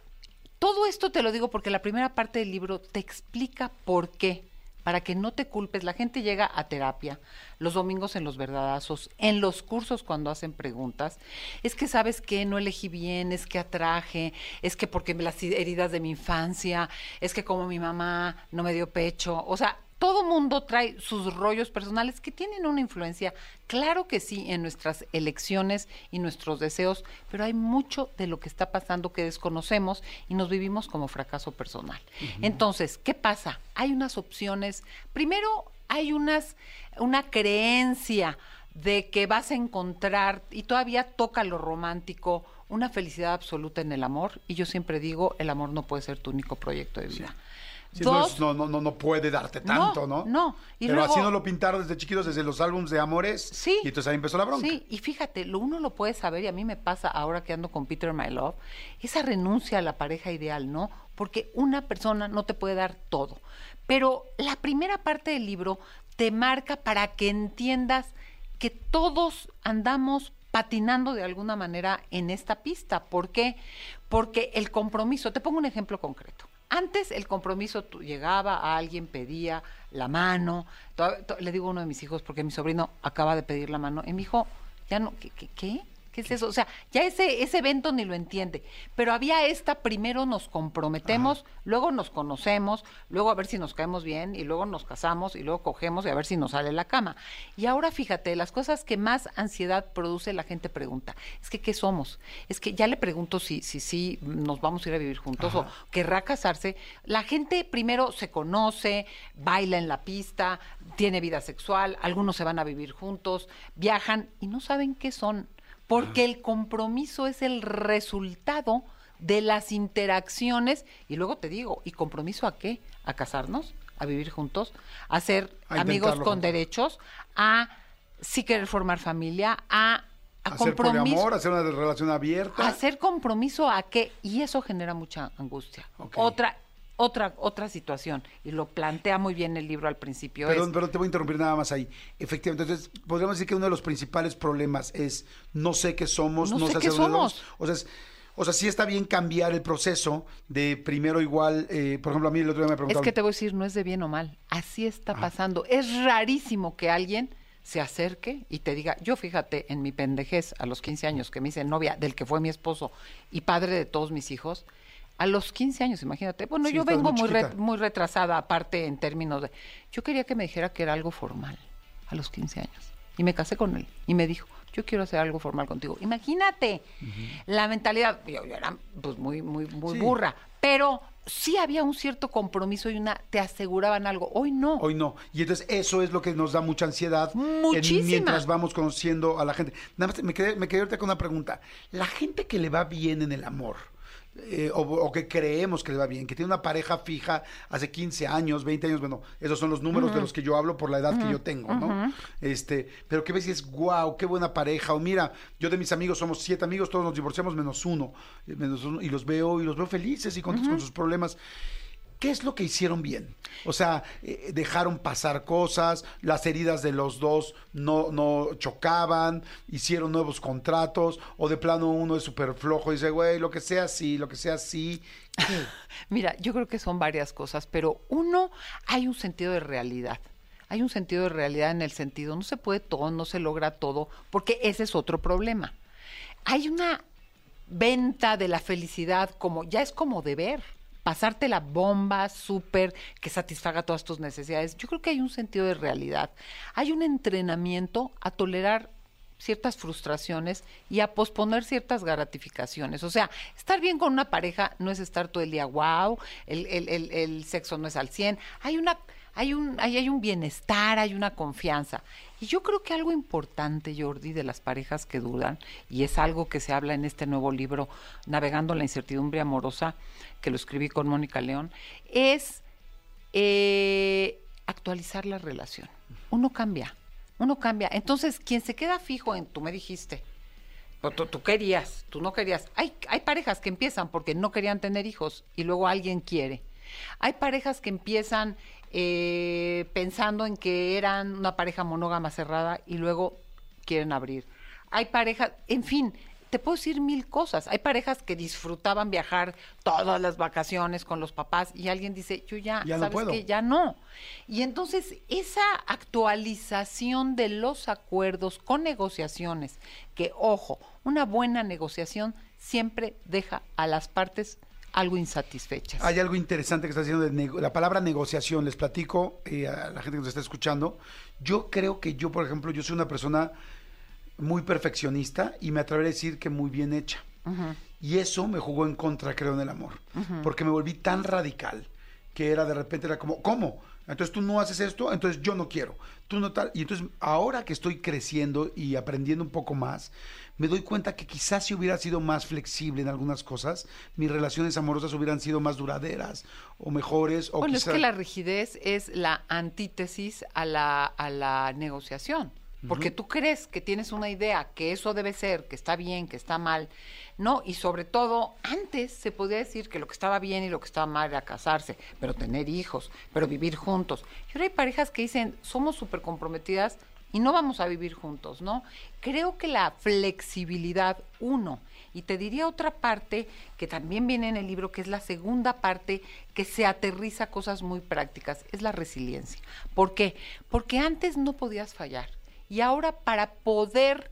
todo esto te lo digo porque la primera parte del libro te explica por qué, para que no te culpes. La gente llega a terapia los domingos en los verdadazos, en los cursos cuando hacen preguntas. Es que sabes que no elegí bien, es que atraje, es que porque las heridas de mi infancia, es que como mi mamá no me dio pecho. O sea, todo mundo trae sus rollos personales que tienen una influencia, claro que sí, en nuestras elecciones y nuestros deseos, pero hay mucho de lo que está pasando que desconocemos y nos vivimos como fracaso personal. Entonces, ¿qué pasa? Hay unas opciones. Primero, hay unas, una creencia de que vas a encontrar, y todavía toca lo romántico, una felicidad absoluta en el amor. Y yo siempre digo, el amor no puede ser tu único proyecto de vida. Sí, no, Dos, no, no, no, no puede darte tanto, ¿no? no. Y Pero luego- así no lo pintaron desde chiquitos, desde los álbumes de amores. Sí. Y entonces ahí empezó la bronca. Sí, y fíjate, lo uno lo puede saber, y a mí me pasa ahora que ando con Peter My Love, esa renuncia a la pareja ideal, ¿no? Porque una persona no te puede dar todo. Pero la primera parte del libro te marca para que entiendas que todos andamos patinando de alguna manera en esta pista. ¿Por qué? Porque el compromiso, te pongo un ejemplo concreto. Antes el compromiso tú, llegaba a alguien, pedía la mano. le digo a uno de mis hijos, porque mi sobrino acaba de pedir la mano, y mi hijo, ya no, ¿qué? ¿Qué? qué? ¿Qué es eso? O sea, ya ese, ese evento ni lo entiende. Pero había esta, primero nos comprometemos, luego nos conocemos, luego a ver si nos caemos bien, y luego nos casamos, y luego cogemos y a ver si nos sale la cama. Y ahora fíjate, las cosas que más ansiedad produce, la gente pregunta, es que ¿qué somos? Es que ya le pregunto si si, si nos vamos a ir a vivir juntos o querrá casarse. La gente primero se conoce, baila en la pista, tiene vida sexual, algunos se van a vivir juntos, viajan y no saben qué son, porque el compromiso es el resultado de las interacciones y luego te digo, ¿y compromiso a qué? ¿A casarnos? ¿A vivir juntos? ¿A ser A amigos con juntos. derechos? ¿A sí querer formar familia? ¿A, a Hacer compromiso? poliamor, hacer una relación abierta. Hacer compromiso a qué y eso genera mucha angustia. Ok. Otra otra otra situación y lo plantea muy bien el libro al principio. Perdón, es, perdón, te voy a interrumpir nada más ahí. Efectivamente, entonces, podríamos decir que uno de los principales problemas es no sé qué somos, No no, sé sé qué somos. vamos. O sea, es- o sea, sí está bien cambiar el proceso de primero igual, eh, por ejemplo, a mí el otro día me es preguntaron, que te voy a decir, no es de bien o mal. Así está pasando. Es rarísimo que alguien se acerque y te diga, yo fíjate, en mi pendejez, a los 15 años, que me hice novia del que fue mi esposo y padre de todos mis hijos, a los 15 años, imagínate. Bueno, Sí, yo vengo muy muy, re- muy retrasada, aparte en términos de... Yo quería que me dijera que era algo formal a los 15 años. Y me casé con él. Y me dijo, yo quiero hacer algo formal contigo. Imagínate la mentalidad. Yo, yo era pues muy, muy, muy Sí. burra. Pero sí había un cierto compromiso y una... Te aseguraban algo. Hoy no. Hoy no. Y entonces eso es lo que nos da mucha ansiedad en- mientras vamos conociendo a la gente. Nada más me quedé, me quedé ahorita con una pregunta. La gente que le va bien en el amor, eh, o, o que creemos que le va bien, que tiene una pareja fija hace 15 años, 20 años, bueno, esos son los números de los que yo hablo por la edad que yo tengo, ¿no? Este, pero que ves y es, wow, qué buena pareja, o mira, yo de mis amigos somos siete amigos, todos nos divorciamos menos uno, eh, menos uno, y los veo, y los veo felices y contentos con sus problemas. ¿Qué es lo que hicieron bien? O sea, eh, dejaron pasar cosas, las heridas de los dos no, no chocaban, hicieron nuevos contratos, o de plano uno es súper flojo y dice, güey, lo que sea sí, lo que sea sí. Mira, yo creo que son varias cosas, pero uno, hay un sentido de realidad. Hay un sentido de realidad en el sentido, no se puede todo, no se logra todo, porque ese es otro problema. Hay una venta de la felicidad como, ya es como deber, pasarte la bomba súper que satisfaga todas tus necesidades. Yo creo que hay un sentido de realidad. Hay un entrenamiento a tolerar ciertas frustraciones y a posponer ciertas gratificaciones. O sea, estar bien con una pareja no es estar todo el día, wow, el, el- el- el sexo no es al 100. Hay una, hay un, hay, hay un bienestar, hay una confianza. Y yo creo que algo importante, Jordi, de las parejas que duran, y es algo que se habla en este nuevo libro, Navegando la incertidumbre amorosa, que lo escribí con Mónica León, es eh, actualizar la relación. Uno cambia, uno cambia. Entonces, quien se queda fijo en, tú me dijiste, tú, tú querías, tú no querías. Hay, hay parejas que empiezan porque no querían tener hijos y luego alguien quiere. Hay parejas que empiezan eh, pensando en que eran una pareja monógama cerrada y luego quieren abrir. Hay parejas, en fin, te puedo decir mil cosas. Hay parejas que disfrutaban viajar todas las vacaciones con los papás y alguien dice, yo ya, Ya ¿sabes qué? Ya no. Y entonces esa actualización de los acuerdos con negociaciones, que ojo, una buena negociación siempre deja a las partes algo insatisfechas. Hay algo interesante que está de nego- la palabra negociación. Les platico eh, a la gente que nos está escuchando. Yo creo que yo, por ejemplo, yo soy una persona muy perfeccionista y me atreveré a decir que muy bien hecha. Y eso me jugó en contra, creo, en el amor. Porque me volví tan radical que era de repente, era como, ¿cómo? Entonces tú no haces esto, entonces yo no quiero. Tú no tal. Y entonces ahora que estoy creciendo y aprendiendo un poco más, me doy cuenta que quizás si hubiera sido más flexible en algunas cosas, mis relaciones amorosas hubieran sido más duraderas o mejores. O Bueno, quizá- es que la rigidez es la antítesis a la, a la negociación. Porque tú crees que tienes una idea, que eso debe ser, que está bien, que está mal. No, y sobre todo, antes se podía decir que lo que estaba bien y lo que estaba mal era casarse, pero tener hijos, pero vivir juntos. Y ahora hay parejas que dicen, somos súper comprometidas y no vamos a vivir juntos, ¿no? Creo que la flexibilidad, uno, y te diría otra parte que también viene en el libro, que es la segunda parte que se aterriza a cosas muy prácticas, es la resiliencia. ¿Por qué? Porque antes no podías fallar y ahora para poder...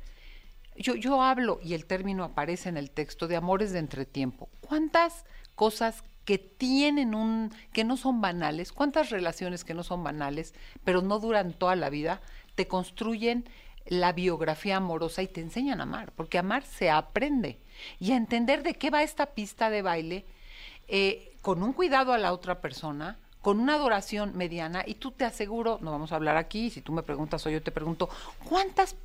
Yo, yo hablo, y el término aparece en el texto, de amores de entretiempo. ¿Cuántas cosas que tienen un, que no son banales, cuántas relaciones que no son banales, pero no duran toda la vida, te construyen la biografía amorosa y te enseñan a amar, porque amar se aprende. Y a entender de qué va esta pista de baile, eh, con un cuidado a la otra persona, con una adoración mediana, y tú te aseguro, no vamos a hablar aquí, si tú me preguntas o yo te pregunto, ¿cuántas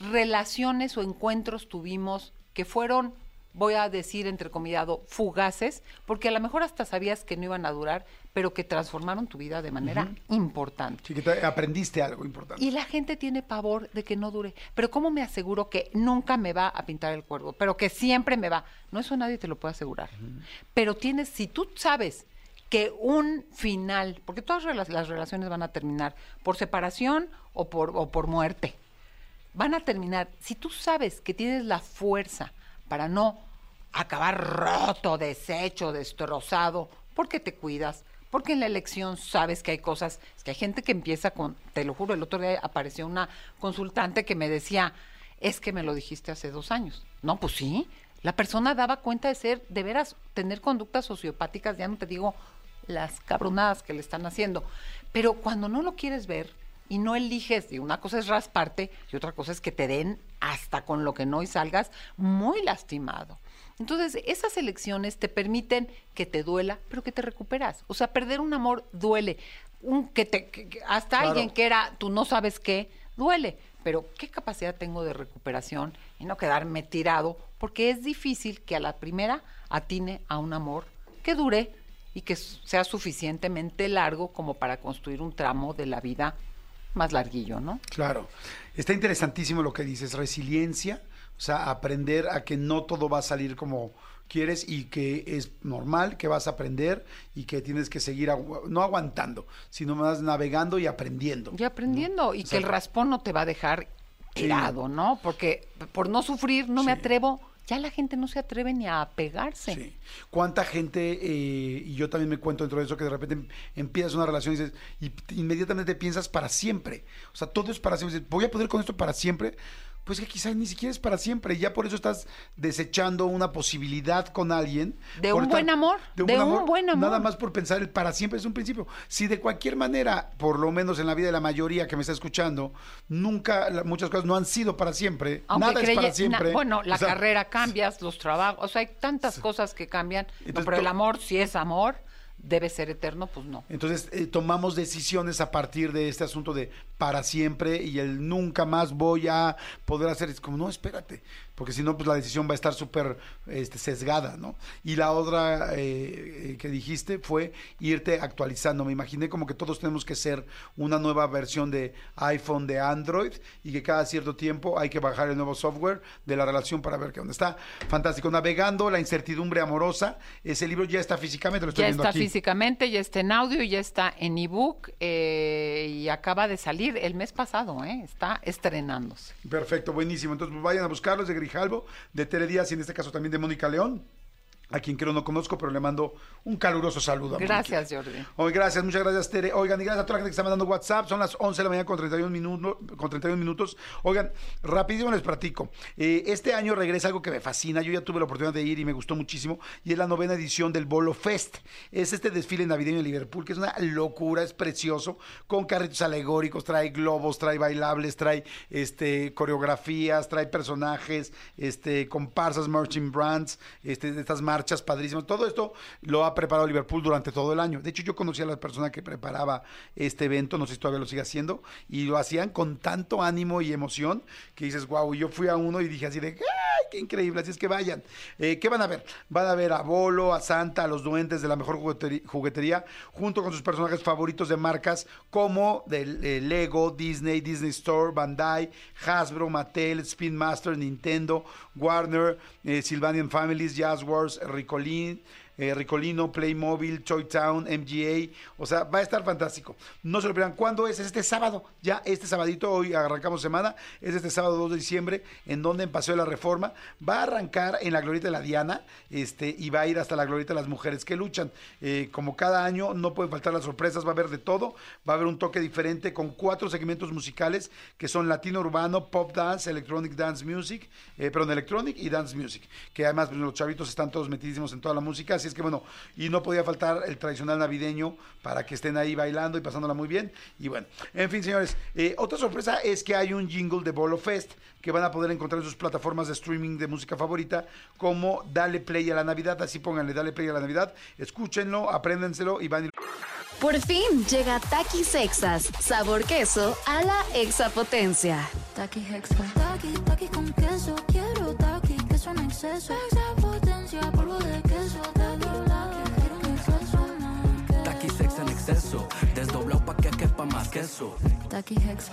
relaciones o encuentros tuvimos que fueron, voy a decir entrecomillado, fugaces, porque a lo mejor hasta sabías que no iban a durar, pero que transformaron tu vida de manera importante. Sí, que te- aprendiste algo importante. Y la gente tiene pavor de que no dure. Pero ¿cómo me aseguro que nunca me va a pintar el cuervo? Pero que siempre me va. No, eso nadie te lo puede asegurar. Pero tienes, si tú sabes que un final, porque todas las relaciones van a terminar por separación o por, o por muerte, van a terminar, si tú sabes que tienes la fuerza para no acabar roto, deshecho, destrozado, porque te cuidas, porque en la elección sabes que hay cosas, es que hay gente que empieza con, te lo juro, el otro día apareció una consultante que me decía, es que me lo dijiste hace dos años. No, pues sí, la persona daba cuenta de ser, de veras, tener conductas sociopáticas, ya no te digo las cabronadas que le están haciendo, pero cuando no lo quieres ver, y no eliges, y una cosa es rasparte y otra cosa es que te den hasta con lo que no y salgas muy lastimado. Entonces, esas elecciones te permiten que te duela, pero que te recuperas. O sea, perder un amor duele. Un, que te, que- que hasta Claro. alguien que era, tú no sabes qué, duele. Pero, ¿qué capacidad tengo de recuperación y no quedarme tirado? Porque es difícil que a la primera atine a un amor que dure y que sea suficientemente largo como para construir un tramo de la vida más larguillo, ¿no? Claro. Está interesantísimo lo que dices, resiliencia, o sea, aprender a que no todo va a salir como quieres y que es normal, que vas a aprender y que tienes que seguir, agu- no aguantando, sino más navegando y aprendiendo. Y aprendiendo, y que el raspón no te va a dejar Sí. tirado, ¿no? Porque por no sufrir no me atrevo, ya la gente no se atreve ni a pegarse. Sí. ¿Cuánta gente, eh, y yo también me cuento dentro de eso, que de repente em- empiezas una relación y dices, y inmediatamente piensas para siempre? O sea, todo es para siempre. Dices, ¿Voy a poder con esto para siempre? Pues que quizás ni siquiera es para siempre. y Ya por eso estás desechando una posibilidad con alguien. De un buen amor, de un buen amor. Nada más por pensar el para siempre es un principio. Si de cualquier manera, por lo menos en la vida de la mayoría que me está escuchando, nunca, la- muchas cosas no han sido para siempre. Aunque nada es para na- siempre. bueno, la O sea, carrera cambias, los trabajos, o sea, hay tantas cosas que cambian. No, pero el amor, si es amor, debe ser eterno, pues no. Entonces eh, tomamos decisiones a partir de este asunto de para siempre y el nunca más voy a poder hacer. Es como, no, espérate, porque si no, pues la decisión va a estar súper este, sesgada, ¿no? Y la otra eh, eh, que dijiste fue irte actualizando. Me imaginé como que todos tenemos que ser una nueva versión de iPhone, de Android, y que cada cierto tiempo hay que bajar el nuevo software de la relación para ver qué onda está. Fantástico. Navegando la incertidumbre amorosa. Ese libro ya está físicamente, lo estoy Ya viendo está aquí. físicamente, ya está en audio, ya está en ebook eh, y acaba de salir el mes pasado, ¿eh? está estrenándose. Perfecto, buenísimo. Entonces pues, vayan a buscarlos de Grijalvo, de Tere Díaz y en este caso también de Mónica León, a quien creo no conozco, pero le mando un caluroso saludo. Gracias. Jordi. Hoy, gracias, muchas gracias, Tere. Oigan, y gracias a toda la gente que está mandando WhatsApp. Son las 11 de la mañana con 31 minutos. Con 31 minutos. Oigan, rapidísimo les platico. Eh, este año regresa algo que me fascina. Yo ya tuve la oportunidad de ir y me gustó muchísimo. Y es la novena edición del Bolo Fest. Es este desfile navideño en Liverpool, que es una locura, es precioso. Con carritos alegóricos, trae globos, trae bailables, trae este, coreografías, trae personajes, este, comparsas, marching brands, este, de estas marchas marchas padrísimas. Todo esto lo ha preparado Liverpool durante todo el año. De hecho, yo conocí a la persona que preparaba este evento, no sé si todavía lo sigue haciendo, y lo hacían con tanto ánimo y emoción que dices, wow, yo fui a uno y dije así de, ¡ay, qué increíble! Así es que vayan. Eh, ¿Qué van a ver? Van a ver a Bolo, a Santa, a los duendes de la mejor juguetería, junto con sus personajes favoritos de marcas como del eh, Lego, Disney, Disney Store, Bandai, Hasbro, Mattel, Spin Master, Nintendo, Warner, eh, Sylvanian Families, Jazzwares, Ricolin, eh, Ricolino, Playmobil, Toy Town, MGA, o sea, va a estar fantástico. No se lo pierdan. ¿Cuándo es? Es este sábado, ya este sabadito, hoy arrancamos semana, es este sábado 2 de diciembre, en donde en Paseo de la Reforma va a arrancar en la Glorieta de la Diana, este, y va a ir hasta la Glorieta de las Mujeres que luchan. Eh, como cada año, no pueden faltar las sorpresas, va a haber de todo, va a haber un toque diferente con cuatro segmentos musicales que son latino urbano, pop dance, electronic dance music, eh, perdón, electronic y dance music, que además pues, los chavitos están todos metidísimos en toda la música, así es que bueno, y no podía faltar el tradicional navideño para que estén ahí bailando y pasándola muy bien, y bueno, en fin señores, eh, otra sorpresa es que hay un jingle de Bolo Fest que van a poder encontrar en sus plataformas de streaming de música favorita como Dale Play a la Navidad, así pónganle Dale Play a la Navidad, escúchenlo, apréndenselo y van y Por fin llega Takis Exas, sabor queso a la exapotencia. Taki Hexa. Taki, taki con queso. Quiero taki, queso en exceso. Extra potencia, polvo de queso. Exceso, desdoblado pa' que quepa más queso. Taki Hexa.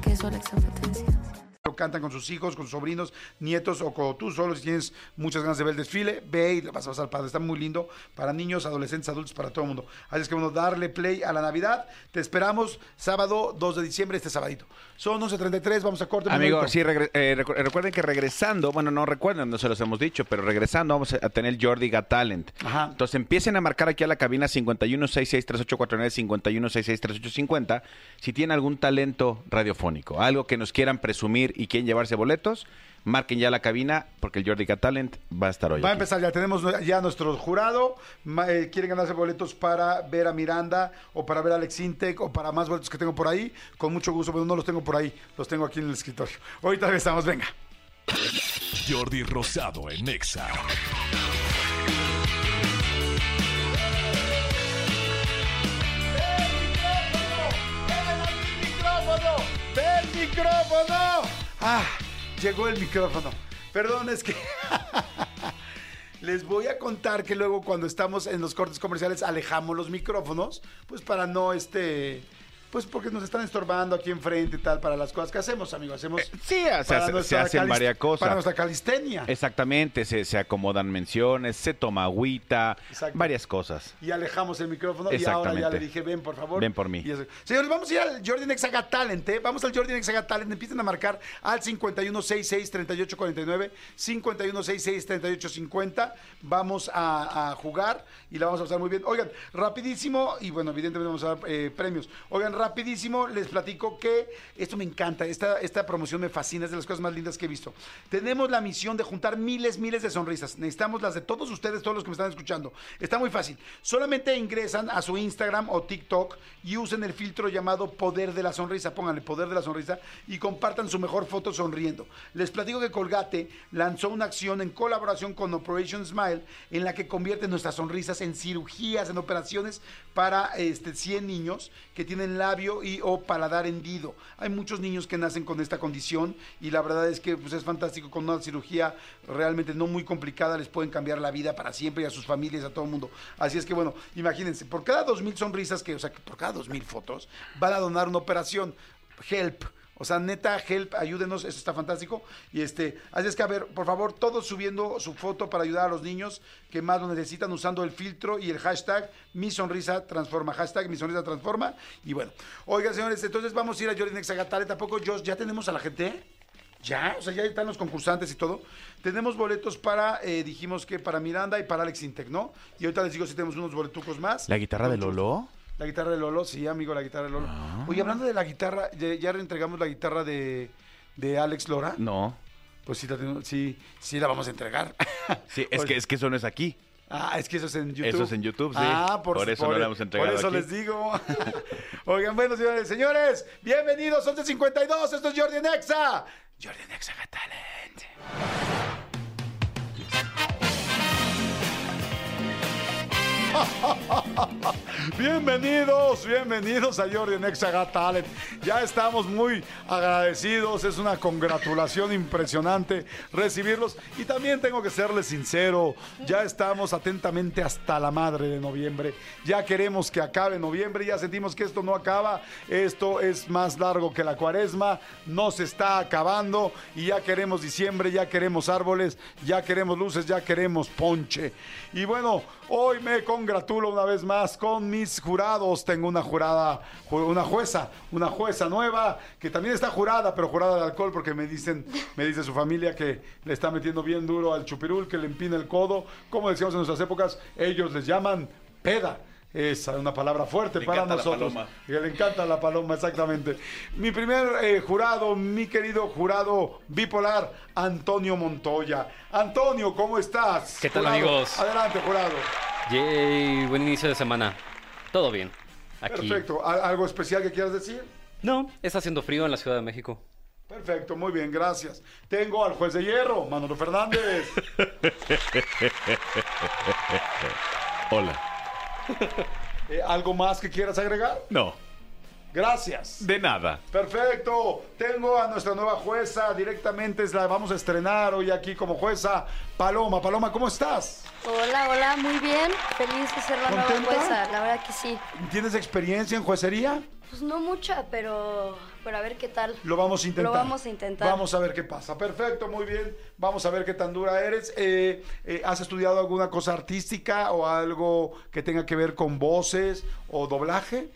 Queso a la extra potencia. Lo cantan con sus hijos, con sus sobrinos, nietos o con tú solo si tienes muchas ganas de ver el desfile, ve y vas a pasar padre. Está muy lindo para niños, adolescentes, adultos, para todo el mundo. Así es que bueno, darle play a la Navidad. Te esperamos sábado 2 de diciembre, este sabadito. Son 11.33, vamos a corte. Amigo, momento. sí, eh, recu- recuerden que regresando, bueno, no recuerden, no se los hemos dicho, pero regresando vamos a tener Jordi Got Talent. Ajá. Entonces empiecen a marcar aquí a la cabina 51663849, 51663850, si tienen algún talento radiofónico, algo que nos quieran presumir y quieren llevarse boletos, marquen ya la cabina porque el Jordi Got Talent va a estar hoy. Va a aquí. empezar ya, tenemos ya nuestro jurado, eh, quieren ganarse boletos para ver a Miranda o para ver a Alex Intec o para más boletos que tengo por ahí, con mucho gusto, pero no los tengo por ahí, los tengo aquí en el escritorio. Ahorita regresamos, venga. Jordi Rosado en Exa. micrófono! ¡Ven micrófono! Ah, llegó el micrófono. Perdón, es que les voy a contar que luego cuando estamos en los cortes comerciales alejamos los micrófonos, pues para no este pues porque nos están estorbando aquí enfrente y tal para las cosas que hacemos, amigos. Hacemos Eh, sí, se hace- hacen varias cosas. Para nuestra calistenia. Exactamente, se, se acomodan menciones, se toma agüita, Exacto. varias cosas. y alejamos el micrófono y ahora ya le dije, ven por favor. Ven por mí. Señores, vamos a ir al Jordi Nexaga Talent, ¿eh? Vamos al Jordi Nexaga Talent, empiecen a marcar al 5166-3849, 5166-3850, vamos a, a jugar y la vamos a pasar muy bien. Oigan, rapidísimo, y bueno, evidentemente vamos a dar eh, premios. Oigan, rapidísimo, les platico que esto me encanta, esta, esta promoción me fascina, es de las cosas más lindas que he visto. Tenemos la misión de juntar miles, miles de sonrisas. Necesitamos las de todos ustedes, todos los que me están escuchando. Está muy fácil. Solamente ingresan a su Instagram o TikTok y usen el filtro llamado Poder de la Sonrisa. Pónganle Poder de la Sonrisa y compartan su mejor foto sonriendo. Les platico que Colgate lanzó una acción en colaboración con Operation Smile en la que convierte nuestras sonrisas en cirugías, en operaciones para este, 100 niños que tienen labio y o paladar hendido. Hay muchos niños que nacen con esta condición y la verdad es que pues, es fantástico con una cirugía realmente no muy complicada les pueden cambiar la vida para siempre y a sus familias, a todo el mundo. Así es que bueno, imagínense, por cada dos mil sonrisas que, o sea, que por cada dos mil fotos van a donar una operación. Help. O sea, neta, help, ayúdenos, eso está fantástico. Y este, así es que a ver, por favor, todos subiendo su foto para ayudar a los niños que más lo necesitan usando el filtro y el hashtag mi sonrisa transforma, hashtag mi sonrisa transforma. Y bueno, oigan señores, entonces vamos a ir a Jordi Nexagatale, tampoco Josh, ya tenemos a la gente. Ya, o sea, ya están los concursantes y todo. Tenemos boletos para, eh, dijimos que para Miranda y para Alex Intec, ¿no? Y ahorita les digo si tenemos unos boletucos más. ¿La guitarra de Lolo? La guitarra de Lolo, sí, amigo, la guitarra de Lolo. Ah. Oye, hablando de la guitarra, ¿ya, ya reentregamos la guitarra de, de Alex Lora? No. Pues sí, la sí, sí la vamos a entregar. Sí, es, que, es que eso no es aquí. Ah, es que eso es en YouTube. Eso es en YouTube, sí. Ah, por, por eso no la hemos entregado. Por eso les digo. Oigan, bueno, señores, señores, bienvenidos, 1152. Esto es Jordi Nexa. Jordi Nexa Got Talent. Bienvenidos, bienvenidos a Jordi en Exagat Talent. Ya estamos muy agradecidos, es una congratulación impresionante recibirlos. Y también tengo que serles sincero, ya estamos atentamente hasta la madre de noviembre. Ya queremos que acabe noviembre, ya sentimos que esto no acaba, esto es más largo que la cuaresma, no se está acabando y ya queremos diciembre, ya queremos árboles, ya queremos luces, ya queremos ponche. Y bueno, hoy me congratulo una vez más con mis jurados. Tengo una jurada, ju- una jueza, una jueza nueva que también está jurada, pero jurada de alcohol porque me dicen, me dice su familia que le está metiendo bien duro al chupirul, que le empina el codo. Como decíamos en nuestras épocas, ellos les llaman peda. Es una palabra fuerte Le para nosotros. le encanta la paloma, exactamente. Mi primer eh, jurado, mi querido jurado bipolar, Antonio Montoya. Antonio, ¿cómo estás? ¿Qué tal, Jurado, amigos? Adelante, jurado. Yay, buen inicio de semana. Todo bien. Aquí. Perfecto. ¿Al- ¿Algo especial que quieras decir? No, está haciendo frío en la Ciudad de México. Perfecto, muy bien, gracias. Tengo al juez de hierro, Manolo Fernández. Hola. Eh, ¿Algo más que quieras agregar? No, Gracias. de nada. Perfecto. Tengo a nuestra nueva jueza directamente, es la vamos a estrenar hoy aquí como jueza, Paloma. Paloma, ¿cómo estás? Hola, hola, muy bien. Feliz de ser la nueva jueza, la verdad que sí. ¿Tienes experiencia en juecería? Pues no mucha, pero, pero a ver qué tal. Lo vamos a intentar. Lo vamos a intentar. Vamos a ver qué pasa. Perfecto, muy bien. Vamos a ver qué tan dura eres. Eh, eh, ¿Has estudiado alguna cosa artística o algo que tenga que ver con voces o doblaje?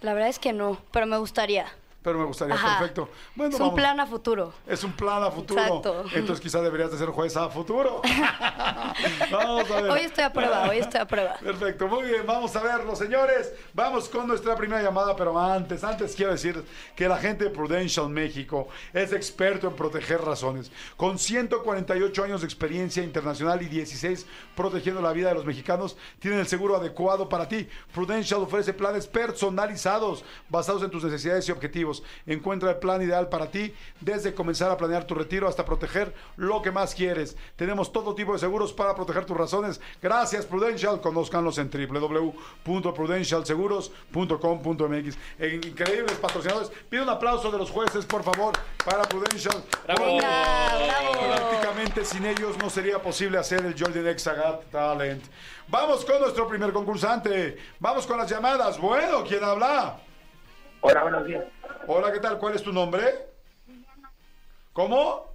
La verdad es que no, pero me gustaría. Pero me gustaría, Ajá. perfecto. Bueno, es un vamos. plan a futuro. Es un plan a futuro. Exacto. Entonces quizás deberías de ser jueza a futuro. vamos a ver. Hoy estoy a prueba, hoy estoy a prueba. Perfecto, muy bien, vamos a verlo, señores. Vamos con nuestra primera llamada, pero antes, antes quiero decir que la gente de Prudential México es experto en proteger razones. Con 148 años de experiencia internacional y 16 protegiendo la vida de los mexicanos, tienen el seguro adecuado para ti. Prudential ofrece planes personalizados basados en tus necesidades y objetivos. Encuentra el plan ideal para ti desde comenzar a planear tu retiro hasta proteger lo que más quieres. Tenemos todo tipo de seguros para proteger tus razones. Gracias Prudential. Conózcanlos en www.prudentialseguros.com.mx. En Increíbles patrocinadores. Pido un aplauso de los jueces, por favor, para Prudential. ¡Bravo! Bravo. Prácticamente sin ellos no sería posible hacer el Jordi Exagat Talent. Vamos con nuestro primer concursante. Vamos con las llamadas. Bueno, ¿quién habla? Hola, buenos días. Hola, ¿qué tal? ¿Cuál es tu nombre? ¿Cómo?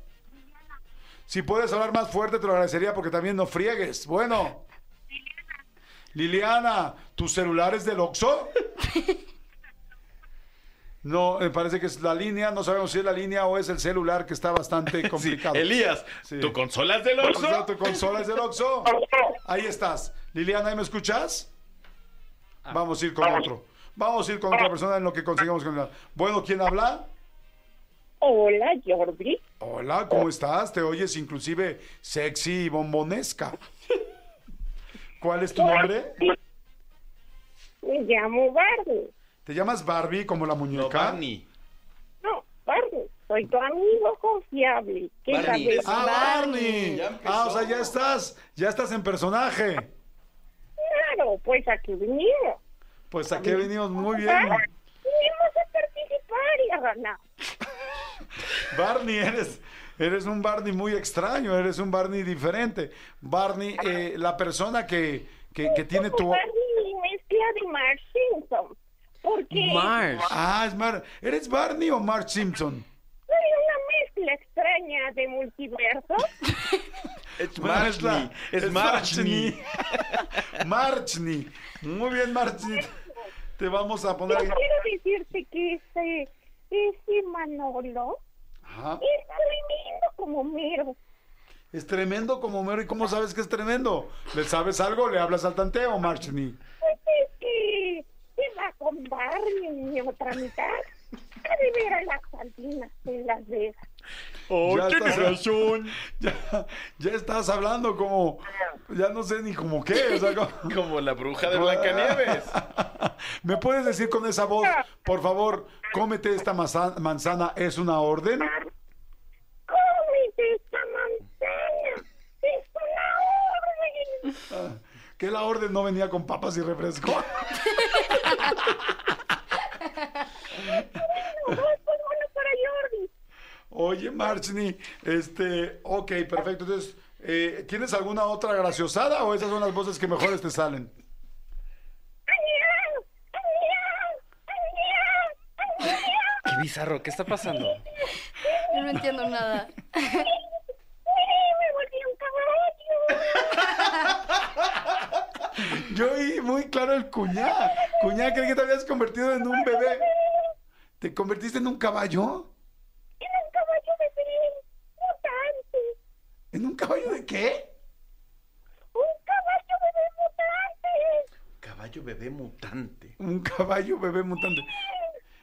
Si puedes hablar más fuerte, te lo agradecería porque también no friegues. Bueno. Liliana, ¿tu celular es del Oxxo? No, me parece que es la línea. No sabemos si es la línea o es el celular que está bastante complicado. Elías, Sí. ¿tu consola es del Oxxo? ¿Tu consola es del Oxxo? Ahí estás. Liliana, ¿ahí me escuchas? Vamos a ir con otro. Vamos a ir con otra persona en lo que consigamos con la... Bueno, ¿quién habla? Hola, Jordi. Hola, ¿cómo estás? Te oyes inclusive sexy y bombonesca. ¿Cuál es tu nombre? Me llamo Barbie. ¿Te llamas Barbie como la No, muñeca? Barney. No, Barbie. Soy tu amigo confiable. ¿Qué Barney. sabes? ¡Ah, Barney! Empezó. Ah, o sea, ya estás, ya estás en personaje. Claro, pues aquí vinimos. Pues aquí venimos muy bien. Vinimos a participar y a ganar. Barney, eres, eres un Barney muy extraño, eres un Barney diferente. Barney, eh, la persona que, que, que tiene tu... Barney mezcla de Mark Simpson. Porque Mars. Ah, es Mar... ¿Eres Barney o Marge Simpson? soy una mezcla extraña de multiverso. Es. Marchni. Es Marchni. Marchni. Muy bien, Marchni. Te vamos a poner... Yo quiero decirte que ese, ese Manolo Ajá. es tremendo como mero. Es tremendo como Mero. ¿Y cómo sabes que es tremendo? ¿Le sabes algo? ¿Le hablas al tanteo, Marchni? Pues es que se va con Barney en mi otra mitad. Ha de ver a las Santinas en Las Vegas. Oh, Ya tienes estás- razón. Ya, ya estás hablando como... Ya no sé ni como qué. o sea, como- Como la bruja de Blancanieves. ¿Me puedes decir con esa voz, por favor, cómete esta manzana, es una orden? ¡Cómete esta manzana! ¡Es una orden! que la orden no venía con papas y refresco. Pues bueno para Jordi. Oye, Marchni, este, ok, perfecto. Entonces, eh, ¿tienes alguna otra graciosada o esas son las voces que mejores te salen? Qué bizarro, ¿qué está pasando? Yo no entiendo nada. Me volví un caballo. Yo oí muy claro el cuñá. Cuñá, creí que te habías convertido en un bebé. ¿Te convertiste en un caballo? En un caballo bebé mutante. ¿En un caballo de qué? Un caballo bebé mutante. Caballo bebé mutante. Un caballo bebé mutante.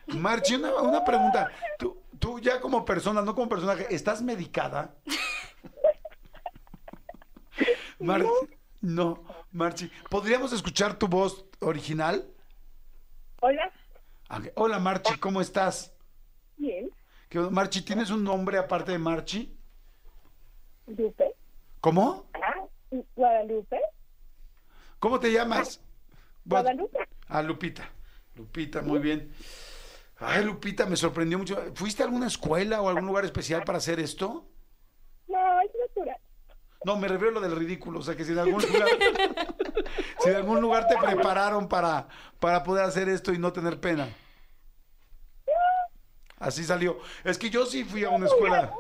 Marchi, una, una pregunta. Tú, tú ya como persona, no como personaje, ¿estás medicada? Marchi, no, Marchi. ¿Podríamos escuchar tu voz original? Hola. Ok, Hola, Marchi, ¿cómo estás? Bien. ¿Qué? Marchi, ¿tienes un nombre aparte de Marchi? Lupe. ¿Cómo? Ah, Guadalupe. ¿Cómo te llamas? Guadalupe. Ah, Lupita. Lupita, muy bien. Ay, Lupita, me sorprendió mucho. ¿Fuiste a alguna escuela o algún lugar especial para hacer esto? No, es natural. No, me refiero a lo del ridículo. O sea, que si en algún lugar, si en algún lugar te prepararon para, para poder hacer esto y no tener pena. Así salió. Es que yo sí fui a una escuela.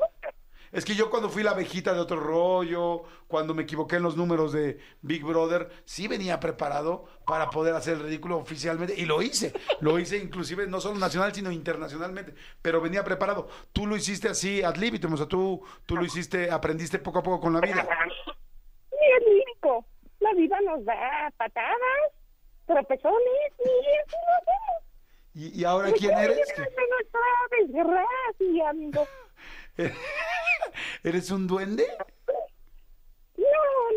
Es que yo cuando fui la abejita de otro rollo, cuando me equivoqué en los números de Big Brother, sí venía preparado para poder hacer el ridículo oficialmente. Y lo hice. Lo hice inclusive no solo nacional, sino internacionalmente. Pero venía preparado. Tú lo hiciste así ad libitum. O sea, tú, tú lo hiciste, aprendiste poco a poco con la vida. Y es lírico. La vida nos da patadas, tropezones y eso. ¿Y, y ahora quién eres? ¿Eres un duende? No,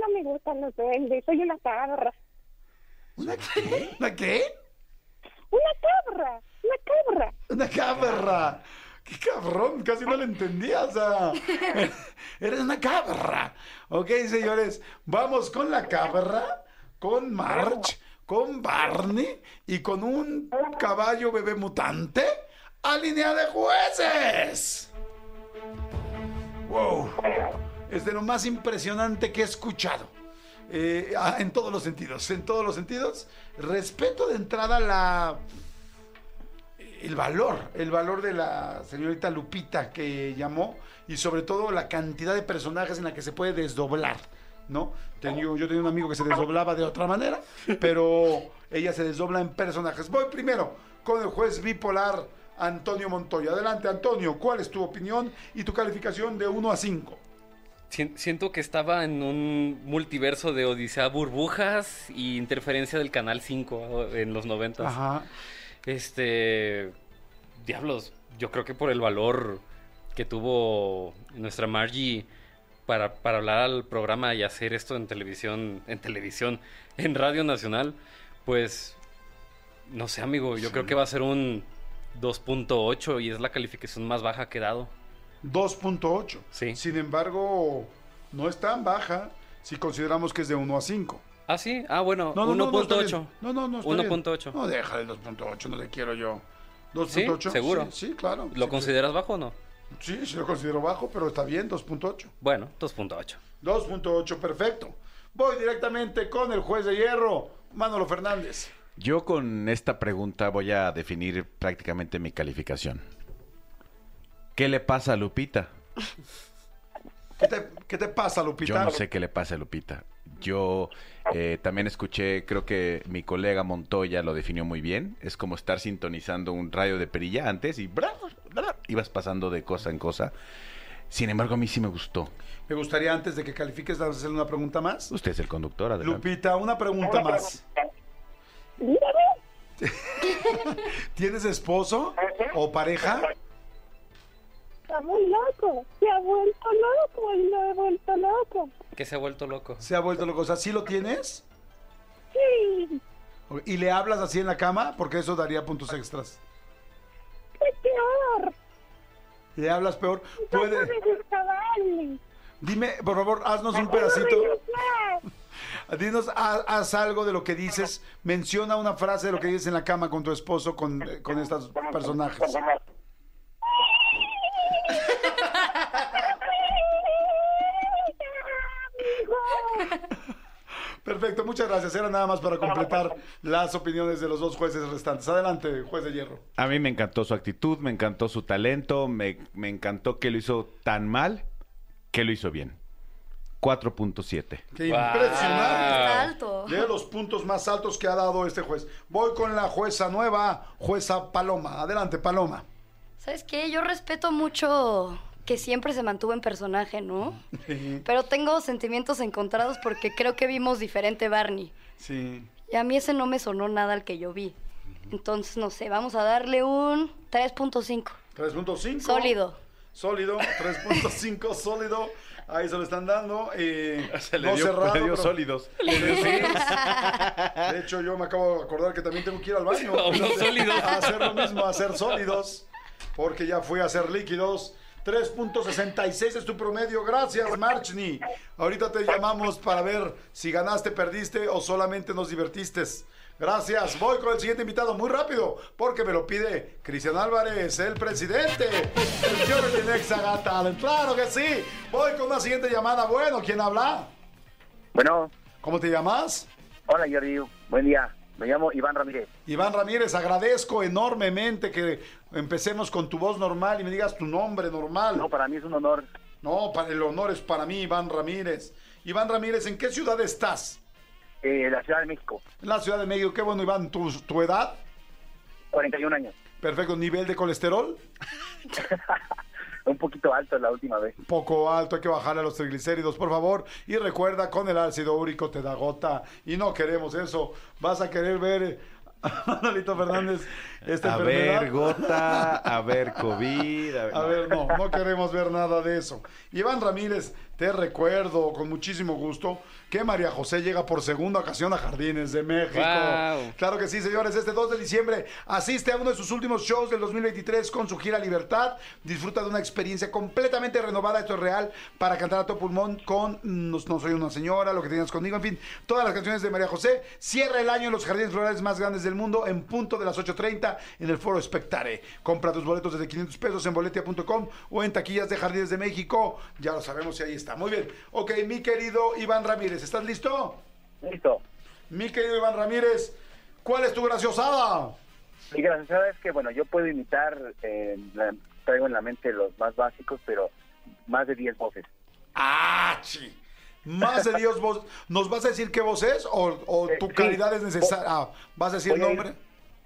no me gustan los duendes. Soy una cabra. ¿Una qué? ¿Una qué? Una cabra. Una cabra. Una cabra. ¡Qué cabrón! Casi no lo entendía. O sea, eres una cabra. Ok, señores, vamos con la cabra, con March, con Barney y con un caballo bebé mutante a línea de jueces. ¡Wow! Es de lo más impresionante que he escuchado. Eh, ah, en todos los sentidos, en todos los sentidos. Respeto de entrada la el valor, el valor de la señorita Lupita que llamó y sobre todo la cantidad de personajes en la que se puede desdoblar, ¿no? Tengo, yo tenía un amigo que se desdoblaba de otra manera, pero ella se desdobla en personajes. Voy primero con el juez bipolar Antonio Montoya. Adelante, Antonio, ¿cuál es tu opinión y tu calificación de 1 a 5? Sien- Siento que estaba en un multiverso de Odisea Burbujas y interferencia del Canal 5 en los 90. Ajá. Este. Diablos, yo creo que por el valor que tuvo nuestra Margie para, para hablar al programa y hacer esto en televisión, en televisión, en Radio Nacional, pues. No sé, amigo, yo creo que va a ser un 2.8 y es la calificación más baja que he dado. 2.8. Sí. Sin embargo, no es tan baja si consideramos que es de 1 a 5. Ah, sí. Ah, bueno, No, no, no, no, está 1.8. bien. No, no, no, está bien. 1.8. No, deja el 2.8, no te quiero yo. ¿Sí? 2.8. ¿Seguro? Sí, sí, claro. ¿Lo Sí, consideras bajo o no? Sí, sí lo considero bajo, pero está bien, 2.8. Bueno, 2.8. 2.8, perfecto. Voy directamente con el juez de hierro, Manolo Fernández. Yo con esta pregunta voy a definir prácticamente mi calificación. ¿Qué le pasa a Lupita? ¿Qué te, qué te pasa, Lupita? Yo no sé qué le pasa a Lupita. Yo eh, también escuché, creo que mi colega Montoya lo definió muy bien. Es como estar sintonizando un radio de perilla antes y bra, bra, ibas pasando de cosa en cosa. Sin embargo, a mí sí me gustó. Me gustaría, antes de que califiques, hacerle una pregunta más. Usted es el conductor, adelante. Lupita, una pregunta más. Dígame. ¿Tienes esposo o pareja? Está muy loco. Se ha vuelto loco y lo he vuelto loco. Que se ha vuelto loco. ¿Se ha vuelto loco? O sea, ¿sí lo tienes? Sí. ¿Y le hablas así en la cama? Porque eso daría puntos extras. Es peor. ¿Le hablas peor? No Puede... Dime, por favor, haznos un pedacito. Dinos, ha- haz algo de lo que dices. Menciona una frase de lo que dices en la cama con tu esposo, con, eh, con estos personajes. Perfecto, muchas gracias. Era nada más para completar las opiniones de los dos jueces restantes. Adelante, juez de hierro. A mí me encantó su actitud, me encantó su talento, me, me encantó que lo hizo tan mal que lo hizo bien. 4.7. Qué Wow. impresionante. Está alto. De los puntos más altos que ha dado este juez. Voy con la jueza nueva, jueza Paloma. Adelante, Paloma. ¿Sabes qué? Yo respeto mucho que siempre se mantuvo en personaje, ¿no? Pero tengo sentimientos encontrados porque creo que vimos diferente Barney. Sí. Y a mí ese no me sonó nada al que yo vi. Entonces, no sé, vamos a darle un 3.5. 3.5. Sólido. Sólido, 3.5 sólido. Ahí se lo están dando. eh, Se le no dio, cerrado, le dio pero- sólidos. Le dio sólidos. De hecho, yo me acabo de acordar que también tengo que ir al baño. Sólidos. A hacer lo mismo, a hacer sólidos. Porque ya fui a hacer líquidos. 3.66 es tu promedio. Gracias, Marchni. Ahorita te llamamos para ver si ganaste, perdiste o solamente nos divertiste. Gracias. Voy con el siguiente invitado muy rápido porque me lo pide Cristian Álvarez, el presidente. Claro que sí. Voy con una siguiente llamada. Bueno, ¿quién habla? Bueno, ¿Cómo te llamas? hola Jordi, buen día. Me llamo Iván Ramírez. Iván Ramírez, agradezco enormemente que empecemos con tu voz normal y me digas tu nombre normal. No, para mí es un honor. No, para el honor es para mí, Iván Ramírez. Iván Ramírez, ¿en qué ciudad estás? Eh, la Ciudad de México, la Ciudad de México. Qué bueno, Iván. ¿Tu, tu edad? 41 años. Perfecto. ¿Nivel de colesterol? Un poquito alto la última vez. Poco alto, hay que bajarle a los triglicéridos, por favor. Y recuerda, con el ácido úrico te da gota. Y no queremos eso. Vas a querer ver, Manolito Fernández, esta A enfermedad. ver, gota, a ver, COVID. A ver, no, no queremos ver nada de eso. Iván Ramírez, te recuerdo con muchísimo gusto que María José llega por segunda ocasión a Jardines de México. Wow. Claro que sí, señores. Este 2 de diciembre asiste a uno de sus últimos shows del 2023 con su gira Libertad. Disfruta de una experiencia completamente renovada, esto es real, para cantar a todo pulmón con No, no soy una señora, Lo que tenías conmigo, en fin, todas las canciones de María José. Cierra el año en los jardines florales más grandes del mundo en punto de las 8.30 en el Foro Spectare. Compra tus boletos desde 500 pesos en boletia.com o en taquillas de Jardines de México. Ya lo sabemos y ahí está. Muy bien. Ok, mi querido Iván Ramírez, ¿estás listo? Listo. Mi querido Iván Ramírez, ¿cuál es tu graciosada? Y gracias a es que, bueno, yo puedo imitar, eh, la- traigo en la mente los más básicos, pero más de 10 voces. ¡Ah, sí! Más de Dios, vos, ¿nos vas a decir qué voz es o, o Eh, tu sí. calidad es necesaria? Ah, ¿Vas a decir el nombre?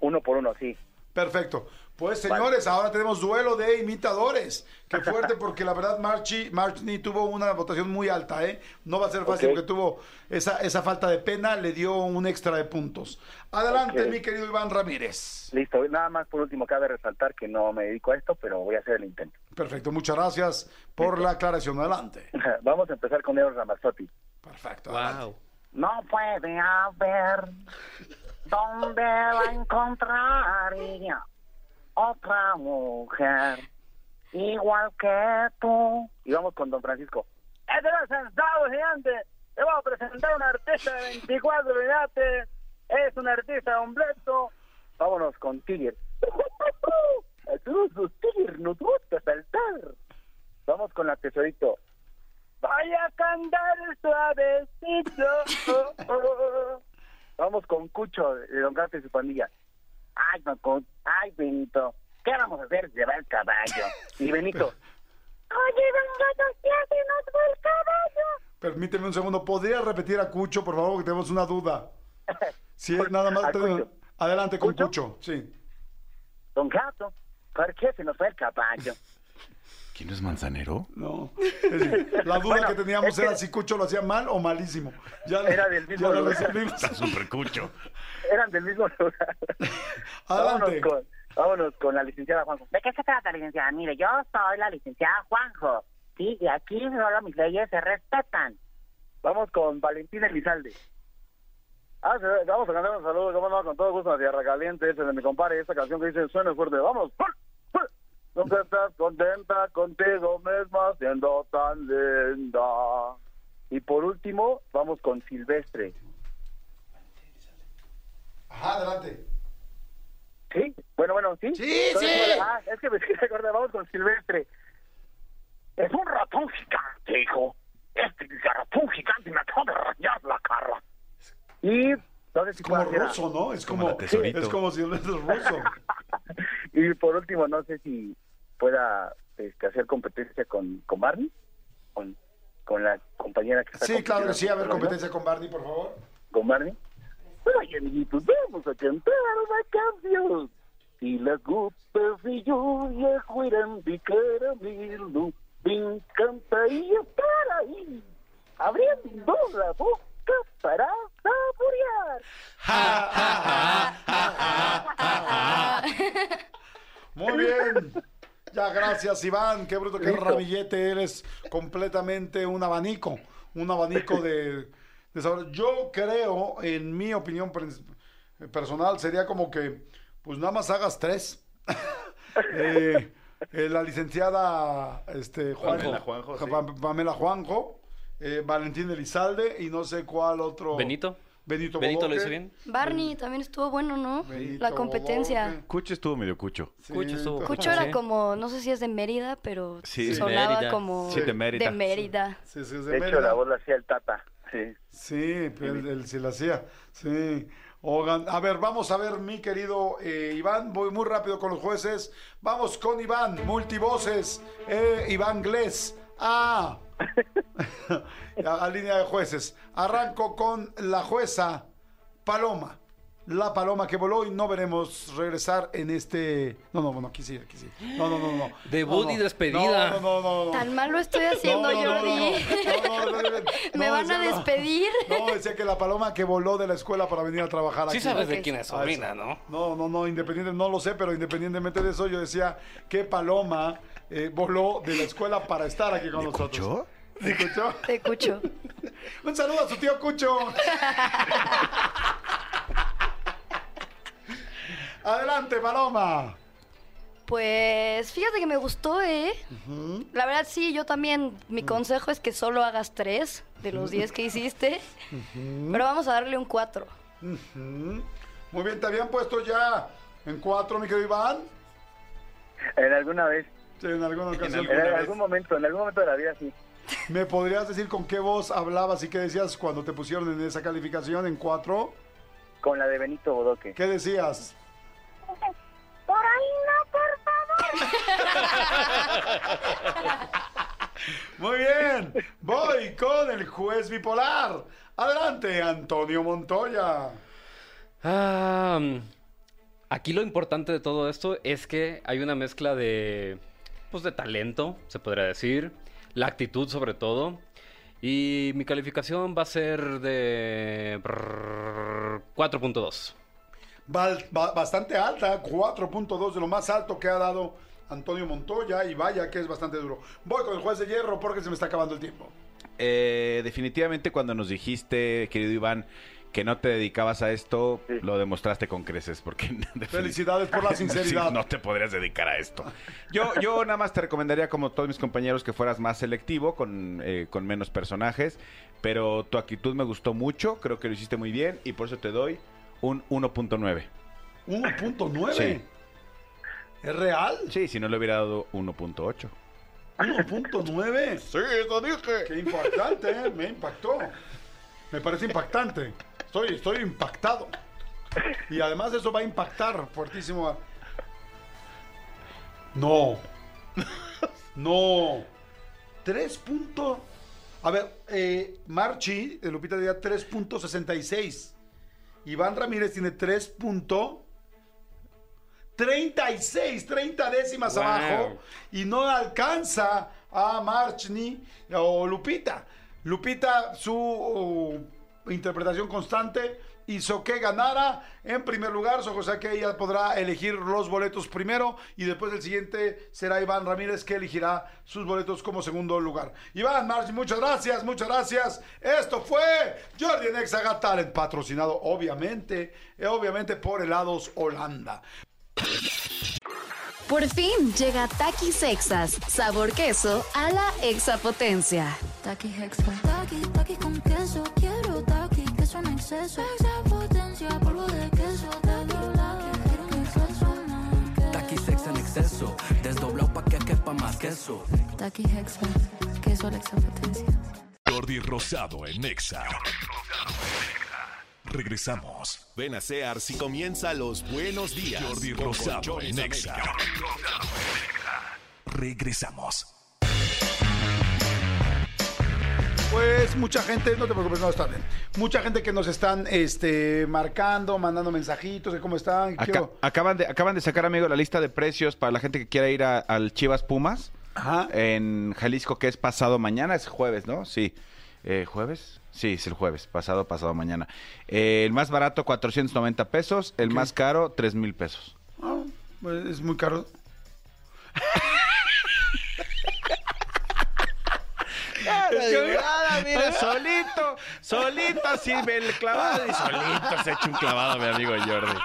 Uno por uno, sí. Perfecto. Pues señores, ahora tenemos duelo de imitadores. Qué fuerte, porque la verdad Marchi, Marchni tuvo una votación muy alta, ¿eh? No va a ser fácil porque tuvo esa, esa falta de pena, le dio un extra de puntos. Adelante, mi querido Iván Ramírez. Listo. Nada más por último, cabe resaltar que no me dedico a esto, pero voy a hacer el intento. Perfecto, muchas gracias por la aclaración. Adelante. Vamos a empezar con Eros Ramazzotti. Perfecto. Wow. No puede haber donde va a encontrar ella otra mujer igual que tú. Y vamos con Don Francisco. Este es sentado gigante. Te voy a presentar a un artista de 24 fíjate. Es un artista completo. Vámonos con Tiger. Todos Tiger nos gusta saltar. Vamos con la tesorito. Vaya a cantar suavecito. Vamos con Cucho de Don Gato y su pandilla. Ay, con- ay, Benito. ¿Qué vamos a hacer? Llevar el caballo. Y Benito. Oye, Don Gato, ¿qué hace nos fue el caballo? Permíteme un segundo. ¿Podría repetir a Cucho, por favor, que tenemos una duda? Sí, nada más. Te-. Adelante con ¿Cucho? Cucho. Sí. Don Gato, ¿por qué se nos fue el caballo? ¿Quién es Manzanero? No. Es decir, La duda Bueno, que teníamos que- era si Cucho lo hacía mal o malísimo. Ya, Era del mismo ya lugar. Está súper cucho. Eran del mismo lugar. vámonos, Adelante. con, vámonos con la licenciada Juanjo. ¿De qué se trata, licenciada? Mire, yo soy la licenciada Juanjo. Sí, y aquí solo mis leyes se respetan. Vamos con Valentín Elizalde. Ah, vamos a cantar un saludo, cómo no, con todo gusto a Tierra Caliente, ese de mi compadre, esa canción que dice suena fuerte, vamos. Nunca estás contenta contigo misma siendo tan linda. Y por último, vamos con Silvestre. Ajá, adelante. ¿Sí? Bueno, bueno, ¿sí? Sí, Entonces, sí. Ah, es que me quedé acordar, vamos con Silvestre. Es un ratón gigante, hijo. Este ratón gigante me acaba de rayar la cara. Y no sé si Es como ruso, ¿no? Es Como como, la es como si es ruso. Y por último, no sé si pueda este, hacer competencia con, con Barney, con, con la compañera que está Sí, claro que sí. A ver, competencia con Barney, por favor. con Barney. Oye, amiguitos, vamos a cantar una canción. Si las gotas de lluvia fueran de caramelo, me encantaría estar ahí, abriendo la boca para saborear. Muy bien. Ya, gracias, Iván. Qué bruto, qué Listo. ramillete. Eres completamente un abanico. Un abanico de, de sabor. Yo creo, en mi opinión pers- personal, sería como que, pues nada más hagas tres. Eh, eh, la licenciada este, Juanjo, Pamela Juanjo, sí. Pa- Pamela Juanjo, eh, Valentín Elizalde y no sé cuál otro. Benito. Benito, Benito lo Bodoque. hizo bien. Barney también estuvo bueno, ¿no? Benito La competencia. Cucho estuvo medio cucho. Sí, Cucho estuvo- Cucho era Sí. como, no sé si es de Mérida, pero Sí. sonaba Mérida. como Sí, de Mérida. de Mérida. Sí, sí, es de De hecho, Mérida. la voz la hacía el Tata. Sí. Sí, pero él, él sí la hacía. Sí. A ver, vamos a ver, mi querido eh, Iván. Voy muy rápido con los jueces. Vamos con Iván, multivoces. Eh, Iván Glés. Ah. a, a línea de jueces. Arranco con la jueza Paloma. La paloma que voló y no veremos regresar en este. No, no, no, aquí sí, aquí sí. No, no, no, no. Debut No, y despedida. No, no, no, no. Tan mal lo estoy haciendo, Jordi. ¿Me van a despedir? No, decía que la paloma que voló de la escuela para venir a trabajar Sí aquí. sabes de quién es Ah, sobrina. ¿no? No, no, no, independiente, no lo sé, pero independientemente de eso, yo decía que Paloma eh, voló de la escuela para estar aquí con nosotros. Cucho? ¿Sí, Cucho? Te escucho. Un saludo a su tío Cucho. Adelante, Paloma. Pues fíjate que me gustó, ¿eh? La verdad sí, yo también, mi consejo es que solo hagas tres de los diez que hiciste, pero vamos a darle un cuatro. Muy bien, ¿te habían puesto ya en cuatro, mi querido Iván? En alguna vez, en alguna ocasión. en algún momento, en algún momento de la vida, sí. ¿Me podrías decir con qué voz hablabas y qué decías cuando te pusieron en esa calificación en cuatro? Con la de Benito Bodoque. ¿Qué decías? Por ahí no, por favor. Muy bien, voy con el juez bipolar. Adelante, Antonio Montoya. Ah, mm, aquí lo importante de todo esto es que hay una mezcla de, pues, de talento, se podría decir, la actitud sobre todo. Y mi calificación va a ser de brrr, 4.2. Val- ba- bastante alta, 4.2 de lo más alto que ha dado Antonio Montoya y vaya que es bastante duro. Voy con el juez de hierro porque se me está acabando el tiempo. Eh, definitivamente cuando nos dijiste, querido Iván, que no te dedicabas a esto, lo demostraste con creces, porque... Felicidades por la sinceridad. Sí, no te podrías dedicar a esto. Yo, yo nada más te recomendaría, como todos mis compañeros, que fueras más selectivo, con, eh, con menos personajes, pero tu actitud me gustó mucho, creo que lo hiciste muy bien, y por eso te doy un 1.9. 1.9. Sí. ¿Es real? Sí, si no le hubiera dado 1.8. 1.9. Sí, eso dije. Qué impactante, ¿eh? me impactó. Me parece impactante. Estoy, estoy impactado. Y además eso va a impactar fuertísimo. a- No. No. 3 puntos. A ver, eh, Marchi de Lupita Díaz 3.66. Iván Ramírez tiene 3.36, 30 décimas Wow. abajo. Y no alcanza a Marchni o Lupita. Lupita, su interpretación constante hizo que ganara en primer lugar, o sea que ella podrá elegir los boletos primero y después el siguiente será Iván Ramírez que elegirá sus boletos como segundo lugar. Iván, March, muchas gracias, muchas gracias. Esto fue Jordi en Exaga Talent, patrocinado obviamente, eh, obviamente por Helados Holanda. Por fin llega Takis Exas, sabor queso a la exapotencia. Taki Hexa. Taki, taki con taki, queso en exceso. Extra potencia, polvo de queso. Un. Taki sex en exceso, desdoblado pa' que quepa más queso. Taki Hexa. Queso a la extra potencia. Jordi Rosado en Exa. Regresamos. Ven a Sears y comienza los buenos días. Jordi Rosado en Exa. América. Regresamos. Pues mucha gente, no te preocupes, no está bien. Mucha gente que nos están este, marcando, mandando mensajitos de cómo están. Quiero- acaban, de, acaban de sacar, amigo, la lista de precios para la gente que quiera ir a- al Chivas Pumas en Jalisco, que es pasado mañana, es jueves, ¿no? Sí. Eh, ¿Jueves? Sí, es el jueves, pasado, pasado mañana. Eh, el más barato, 490 pesos. El más caro, 3 mil pesos. Ah, pues, es muy caro. Es que, ah, mira, solito, solito así ve el clavado y solito se echa un clavado, mi amigo Jordi.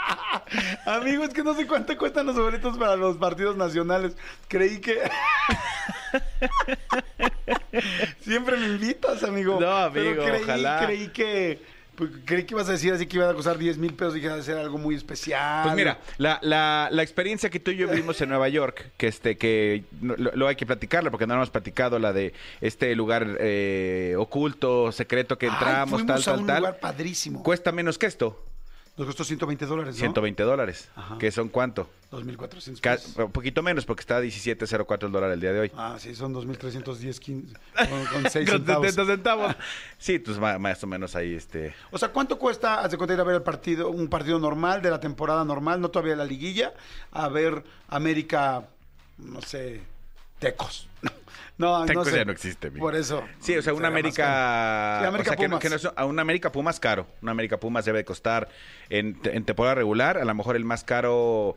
Amigo, es que no sé cuánto cuestan los boletos para los partidos nacionales. Creí que. Siempre me invitas, amigo. No, Pero amigo, creí, ojalá. Creí que. Pues, creí que ibas a decir así que iban a costar 10 mil pesos. Dije, va a ser algo muy especial. Pues mira, la, la, la experiencia que tú y yo vivimos en Nueva York, que este que lo, lo hay que platicarla porque no hemos platicado la de este lugar eh, oculto, secreto que Ay, entramos, fuimos tal, a tal, un tal. lugar padrísimo. Cuesta menos que esto. Nos costó 120 dólares, ¿no? 120 dólares. ¿Que son cuánto? 2.400 Ca- pesos. Un poquito menos porque está a 17.04 el dólar el día de hoy. Ah, sí, son 2.310 15, con, con 6 Con centavos. 70 centavos. Sí, pues más o menos ahí este... O sea, ¿cuánto cuesta, haz de cuenta, ir a ver el partido, un partido normal, de la temporada normal, no todavía la liguilla, a ver América, no sé, Tecos? No, no Tecos sé. ya no existe, amigo. Por eso. Sí, o sea, una más América. caro. Sí, América o sea, que no- que no a una América Pumas caro. Una América Pumas debe de costar en, te- en temporada regular, a lo mejor el más caro.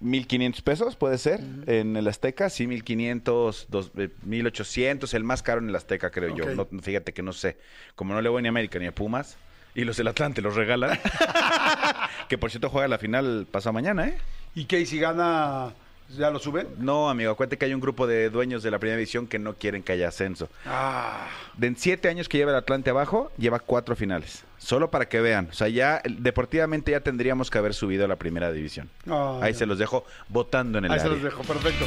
1500 pesos puede ser en el Azteca, sí, 1500, dos- eh, 1800, el más caro en el Azteca, creo yo. No, fíjate que no sé. Como no le voy ni a América ni a Pumas, y los del Atlante los regalan. que por cierto juega la final pasado mañana, ¿eh? ¿Y qué? ¿Y si gana, ya lo suben? No, amigo, acuérdate que hay un grupo de dueños de la primera división que no quieren que haya ascenso. Ah, De en siete años que lleva el Atlante abajo, lleva cuatro finales. Solo para que vean. O sea, ya deportivamente ya tendríamos que haber subido a la primera división. Ah, Ahí ya. se los dejo votando en el ahí se los dejo, perfecto.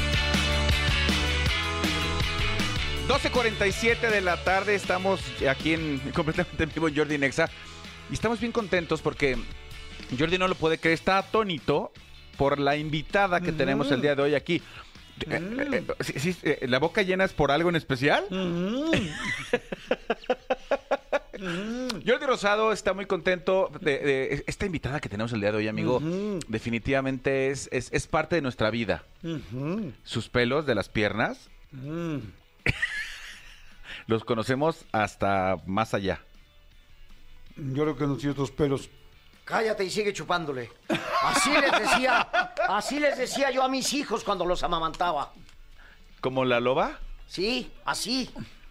12.47 de la tarde, estamos aquí en completamente en vivo Jordi Nexa. Y estamos bien contentos porque Jordi no lo puede creer, está atónito por la invitada que tenemos el día de hoy aquí. Eh, eh, eh, sí, sí, ¿La boca llena es por algo en especial? Jordi Rosado está muy contento de, de- esta invitada que tenemos el día de hoy, amigo. Definitivamente es, es, es parte de nuestra vida. Sus pelos de las piernas los conocemos hasta más allá. Yo creo que no tiene otros pelos. Cállate y sigue chupándole. Así les decía, así les decía yo a mis hijos cuando los amamantaba. ¿Como la loba? Sí, así.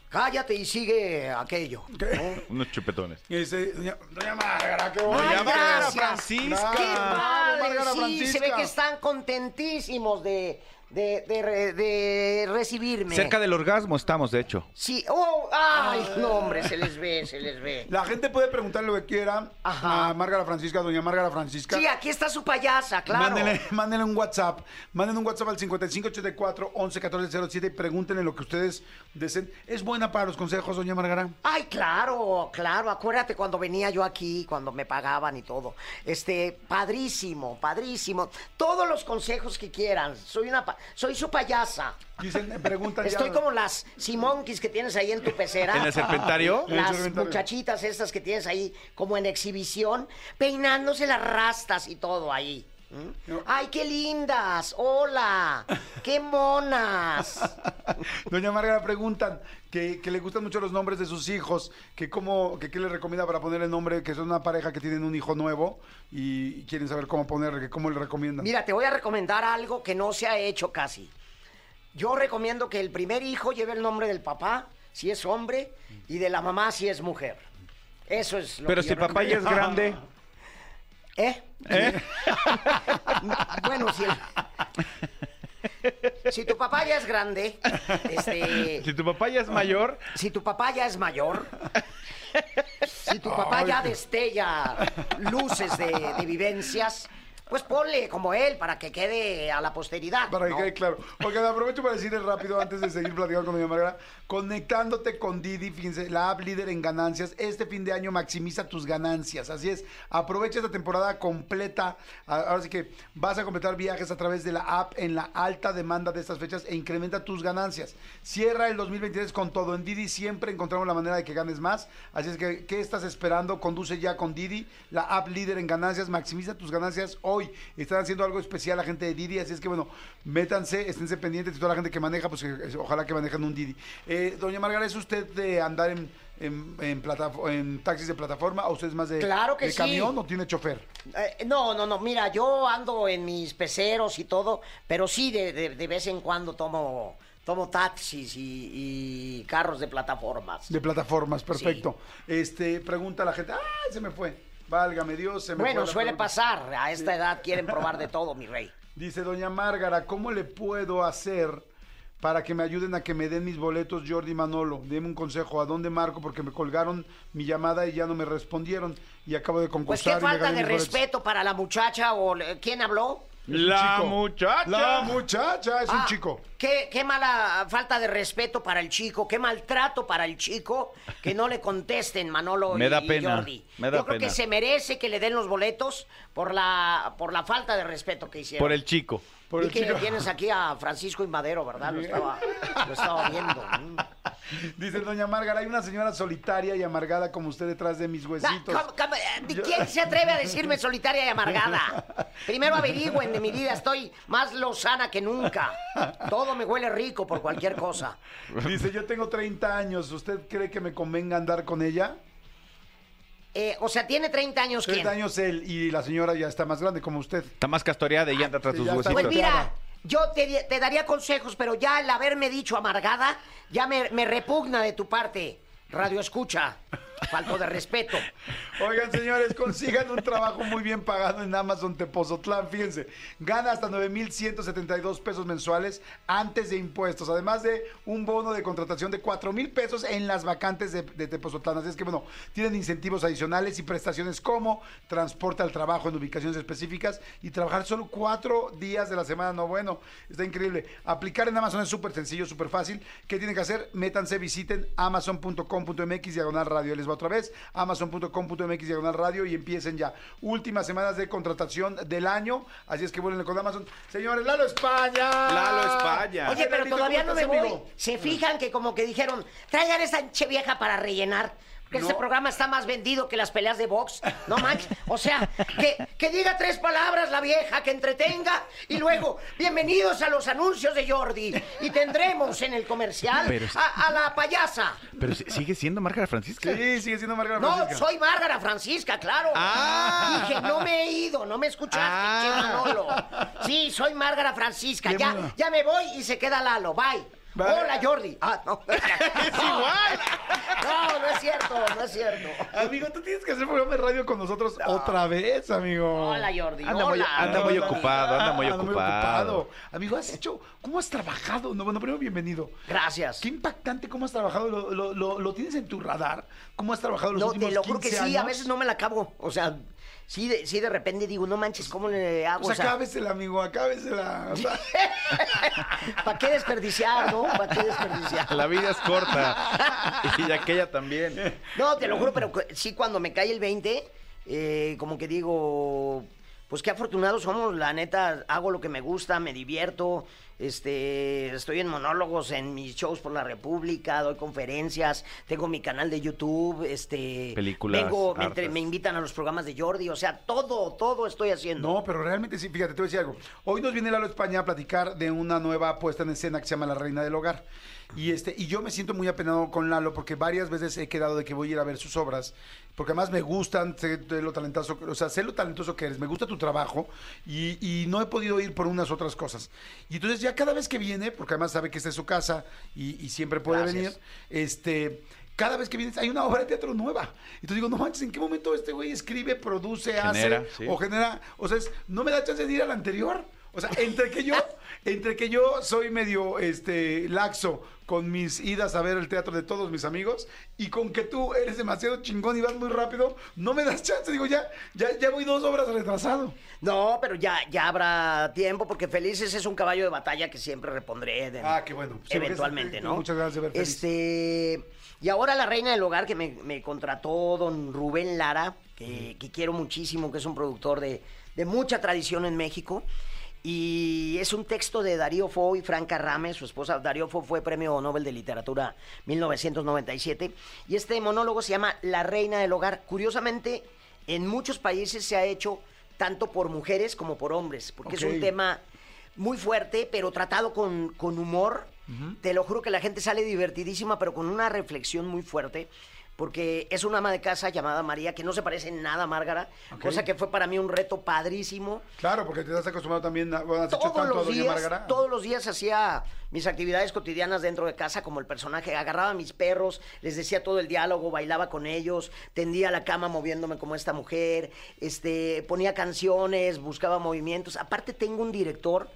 Cállate y sigue aquello. ¿no? Unos chupetones. Y dice, doña, doña Márgara, qué bonito. gracias. Francisca. ¡Qué padre! Sí, Francisca. se ve que están contentísimos de, de, de re- de recibirme. Cerca del orgasmo estamos, de hecho. Sí. Oh, ¡Ay, no, hombre! Se les ve, se les ve. La gente puede preguntar lo que quiera a Márgara Francisca, doña Márgara Francisca. Sí, aquí está su payasa, claro. Mándenle, mándenle un WhatsApp. Mándenle un WhatsApp al 5584 11 14 07 y pregúntenle lo que ustedes deseen. ¿Es buena para los consejos, doña Márgara? Ay, claro, claro. Acuérdate cuando venía yo aquí, cuando me pagaban y todo. Este, padrísimo, padrísimo. Todos los consejos que quieran. Soy una, pa- soy su payasa. Dicen, me preguntan ya- Estoy como las Simonkis que tienes ahí en tu pecera. ¿En el serpentario? En el Las serpentario. muchachitas estas que tienes ahí como en exhibición, peinándose las rastas y todo ahí. ¡Ay, qué lindas! ¡Hola! ¡Qué monas! Doña Márgara preguntan que, que le gustan mucho los nombres de sus hijos, que cómo, que qué le recomienda para poner el nombre, que son una pareja que tienen un hijo nuevo y, quieren saber cómo ponerle, que cómo le recomiendan. Mira, te voy a recomendar algo que no se ha hecho casi. Yo recomiendo que el primer hijo lleve el nombre del papá, si es hombre, y de la mamá, si es mujer. Eso es lo Pero que si yo el papá ya es grande. ¿Eh? ¿Eh? Bueno, si el, Si tu papá ya es grande, este, Si tu papá ya es mayor, si tu papá ya es mayor, si tu papá ya destella luces de, de vivencias, pues ponle como él para que quede a la posteridad. Para que ¿no? quede claro. Oigan, aprovecho para decirles rápido, antes de seguir platicando con doña Margarita, conectándote con Didi, la app líder en ganancias. Este fin de año maximiza tus ganancias. Así es, aprovecha esta temporada completa. Ahora sí que vas a completar viajes a través de la app en la alta demanda de estas fechas e incrementa tus ganancias. Cierra el 2023 con todo. En Didi siempre encontramos la manera de que ganes más. Así es que, ¿qué estás esperando? Conduce ya con Didi, la app líder en ganancias. Maximiza tus ganancias hoy. Están haciendo algo especial la gente de Didi. Así es que, bueno, métanse, esténse pendientes. Y toda la gente que maneja, pues eh, ojalá que manejen un Didi. Eh, doña Margarita, ¿es usted de andar en, en, en taxis de plataforma o usted es más de, Claro que de sí. camión o tiene chofer? Eh, no, no, no, mira, yo ando en mis peceros y todo, pero sí de, de- de vez en cuando tomo, tomo taxis y, y carros de plataformas. De plataformas, perfecto. Este, pregunta la gente, ¡ay, se me fue! Válgame Dios, se me Bueno, fue la suele pregunta. pasar, a esta edad quieren probar de todo, mi rey. Dice doña Márgara, ¿cómo le puedo hacer para que me ayuden a que me den mis boletos Jordi y Manolo? Deme un consejo, ¿a dónde marco? Porque me colgaron mi llamada y ya no me respondieron y acabo de Pues concursar. qué y me falta de respeto para la muchacha o quién habló. La chico. muchacha. La muchacha es un Ah, chico. Qué, qué mala falta de respeto para el chico, qué maltrato para el chico que no le contesten Manolo Me y, da y Jordi. me da Yo creo pena. que se merece que le den los boletos por la, por la falta de respeto que hicieron. por el chico. Por el que chico. tienes aquí a Francisco Inmadero, ¿verdad? Lo estaba, lo estaba viendo. Dice doña Márgara, hay una señora solitaria y amargada como usted detrás de mis Da- huesitos. ¿cómo- cómo- eh, ¿Quién se atreve a decirme solitaria y amargada? Primero averigüen de mi vida, estoy más lozana que nunca. Todo me huele rico por cualquier cosa. Dice, yo tengo 30 años, ¿usted cree que me convenga andar con ella? Eh, o sea, tiene 30 años 30 quién? años él y la señora ya está más grande como usted. Está más castoreada y anda tras ya está huesitos. Pues mira, yo te, daría consejos, pero ya el haberme dicho amargada, ya me repugna de tu parte. Radio escucha. Falto de respeto. Oigan, señores, consigan un trabajo muy bien pagado en Amazon Tepozotlán. Fíjense, gana hasta 9,172 pesos mensuales antes de impuestos. Además de un bono de contratación de 4 mil pesos en las vacantes de, de Tepozotlán. Así es que, bueno, tienen incentivos adicionales y prestaciones como transporte al trabajo en ubicaciones específicas y trabajar solo cuatro días de la semana. No, bueno, está increíble. Aplicar en Amazon es súper sencillo, súper fácil. ¿Qué tienen que hacer? Métanse, visiten amazon.com.mx diagonal radio. Les va otra vez, amazon.com.mx diagonal radio y empiecen ya. Últimas semanas de contratación del año. Así es que vuelven con Amazon. Señores, Lalo España. Lalo España. Oye, pero Lalito, todavía ¿cómo no me voy. amigo? Se fijan que como que dijeron, traigan esta hinche vieja para rellenar. Porque No. este programa está más vendido que las peleas de box. No manches. O sea, que, que diga tres palabras la vieja, que entretenga. Y luego, bienvenidos a los anuncios de Jordi. Y tendremos en el comercial Pero a, a la payasa. Pero si- sigue siendo Márgara Francisca. Sí, sigue siendo Margarita No, Francisca. soy Márgara Francisca, claro. Ah. Dije, no me he ido, no me escuchaste, Ah. Sí, soy Márgara Francisca. Ya, ya me voy y se queda Lalo. Bye. Hola, Jordi. Ah, no. es igual. No, no es cierto, no es cierto. Amigo, tú tienes que hacer programa de radio con nosotros otra vez, amigo. Hola, Jordi. Anda muy- Hola. anda muy ocupado, anda muy ocupado. Amigo, has hecho, ¿cómo has trabajado? No, bueno, primero bienvenido. Gracias. Qué impactante cómo has trabajado, lo, lo- lo- lo tienes en tu radar. ¿Cómo has trabajado los No, últimos te lo juro 15 que sí, años? a veces no me la acabo. O sea, sí de, sí de repente digo, no manches, ¿cómo le hago? Pues acábesela, amigo, acábesela. O sea, ¿Para qué desperdiciar, no? ¿Para qué desperdiciar? La vida es corta. y aquella también. No, te lo juro, pero sí, cuando me cae el 20, eh, como que digo, pues qué afortunados somos, la neta, hago lo que me gusta, me divierto, este, estoy en monólogos en mis shows por la República, doy conferencias, tengo mi canal de YouTube, este, Películas, vengo, me, entre- hartas. me invitan a los programas de Jordi, o sea, todo, todo estoy haciendo. no, pero realmente sí, fíjate, te voy a decir algo. Hoy nos viene Lalo España a platicar de una nueva puesta en escena que se llama La Reina del Hogar. Y este, y yo me siento muy apenado con Lalo porque varias veces he quedado de que voy a ir a ver sus obras, porque además me gustan, sé lo talentoso, o sea, sé lo talentoso que eres, me gusta tu trabajo y, y no he podido ir por unas otras cosas. Y entonces ya cada vez que viene, porque además sabe que esta es su casa y, y siempre puede Gracias. venir, este, cada vez que vienes hay una obra de teatro nueva. Entonces digo, no manches, ¿en qué momento este güey escribe, produce, Genera, hace sí. o genera? O sea, es- no me da chance de ir a la anterior. O sea, entre que yo, entre que yo soy medio este laxo con mis idas a ver el teatro de todos mis amigos y con que tú eres demasiado chingón y vas muy rápido, no me das chance. Digo, ya, ya, ya voy dos obras retrasado. No, pero ya, ya habrá tiempo porque Felices es un caballo de batalla que siempre repondré. de- Ah, qué bueno. Sí, eventualmente, ¿no? muchas ganas de ver Felices. Este. Y ahora la reina del hogar que me, me contrató don Rubén Lara, que, que quiero muchísimo, que es un productor de, de mucha tradición en México. Y es un texto de Darío Fo y Franca Rame, su esposa. Darío Fo fue premio Nobel de Literatura 1997. Y este monólogo se llama La Reina del Hogar. Curiosamente, en muchos países se ha hecho tanto por mujeres como por hombres, porque es un tema muy fuerte, pero tratado con, con humor. Te lo juro que la gente sale divertidísima, pero con una reflexión muy fuerte. Porque es una ama de casa llamada María que no se parece en nada a Márgara, cosa que fue para mí un reto padrísimo. Claro, porque te has acostumbrado también, a, bueno, has hecho Todos tanto a los Doña días, Márgara. todos los días hacía mis actividades cotidianas dentro de casa como el personaje. Agarraba a mis perros, les decía todo el diálogo, bailaba con ellos, tendía la cama moviéndome como esta mujer, este, ponía canciones, buscaba movimientos. Aparte tengo un director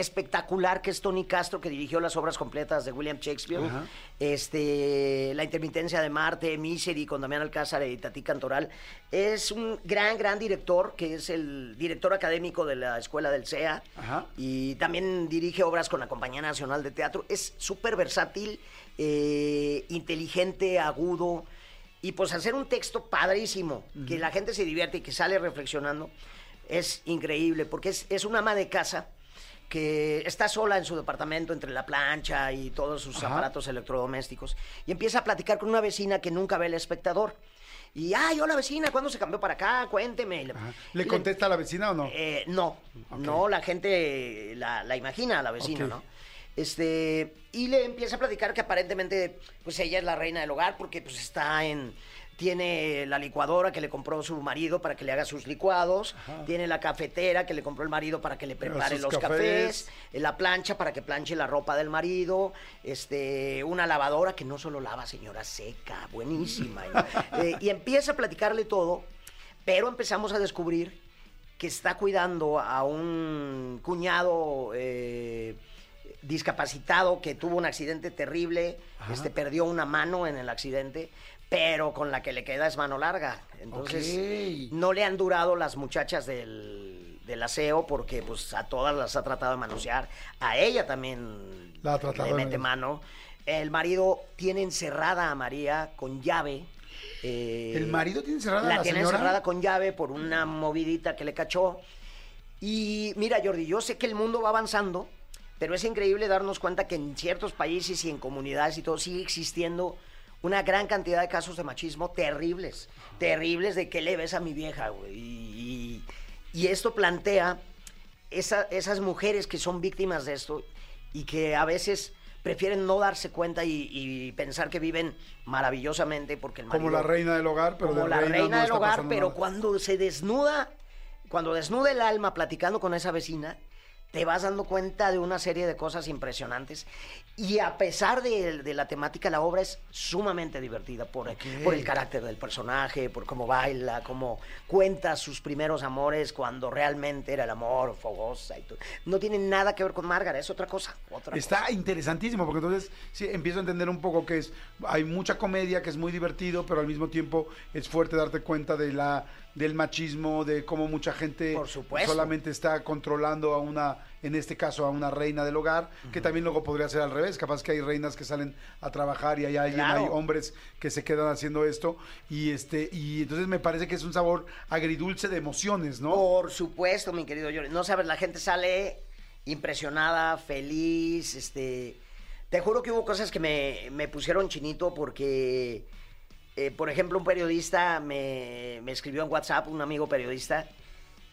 espectacular que es Tony Castro que dirigió las obras completas de William Shakespeare este La intermitencia de Marte, Misery con Damián Alcázar y Tati Cantoral. Es un gran, gran director, que es el director académico de la Escuela del CEA. Y también dirige obras con la Compañía Nacional de Teatro. Es súper versátil, eh, inteligente, agudo. Y pues hacer un texto padrísimo, que la gente se divierte y que sale reflexionando, es increíble, porque es, es una ama de casa que está sola en su departamento entre la plancha y todos sus Ajá. aparatos electrodomésticos y empieza a platicar con una vecina que nunca ve al espectador. Y, ay, hola vecina, ¿cuándo se cambió para acá? Cuénteme. Le- ¿Le contesta a la vecina o no? eh, no, no, la gente la, la imagina a la vecina. ¿no? Este, y le empieza a platicar que aparentemente, pues ella es la reina del hogar porque pues está en, tiene la licuadora que le compró su marido para que le haga sus licuados, tiene la cafetera que le compró el marido para que le prepare los cafés. cafés, eh, la plancha para que planche la ropa del marido, este, una lavadora que no solo lava, señora, seca, buenísima. Eh, y empieza a platicarle todo, pero empezamos a descubrir que está cuidando a un cuñado eh, discapacitado que tuvo un accidente terrible, este perdió una mano en el accidente, pero con la que le queda es mano larga. Entonces, no le han durado las muchachas del, del aseo porque pues a todas las ha tratado de manosear, a ella también La ha tratado le de mete mano. El marido tiene encerrada a María con llave. eh, ¿El marido tiene encerrada a la la tiene señora? encerrada con llave por una movidita que le cachó. Y mira, Jordi, yo sé que el mundo va avanzando, pero es increíble darnos cuenta que en ciertos países y en comunidades y todo sigue existiendo una gran cantidad de casos de machismo terribles, terribles de que le ves a mi vieja, güey. Y, y- esto plantea esa- esas mujeres que son víctimas de esto y que a veces prefieren no darse cuenta y, y pensar que viven maravillosamente porque el marido Como la reina del hogar, pero como de la reina, reina no del hogar, pero nada. cuando se desnuda, cuando desnuda el alma platicando con esa vecina, te vas dando cuenta de una serie de cosas impresionantes. Y a pesar de, de la temática, la obra es sumamente divertida por, por el carácter del personaje, por cómo baila, cómo cuenta sus primeros amores cuando realmente era el amor fogosa y todo. No tiene nada que ver con Márgara, es otra cosa. Otra Está interesantísimo, porque entonces sí, empiezo a entender un poco que es, hay mucha comedia que es muy divertido, pero al mismo tiempo es fuerte darte cuenta de la del machismo, de cómo mucha gente Por solamente está controlando a una, en este caso a una reina del hogar, que también luego podría ser al revés, capaz que hay reinas que salen a trabajar y hay alguien, Claro. hay hombres que se quedan haciendo esto, y este, y entonces me parece que es un sabor agridulce de emociones, ¿no? Por supuesto, mi querido Jordi. No sabes, la gente sale impresionada, feliz, este... Te juro que hubo cosas que me, me pusieron chinito porque, eh, por ejemplo, un periodista me, me escribió en WhatsApp, un amigo periodista,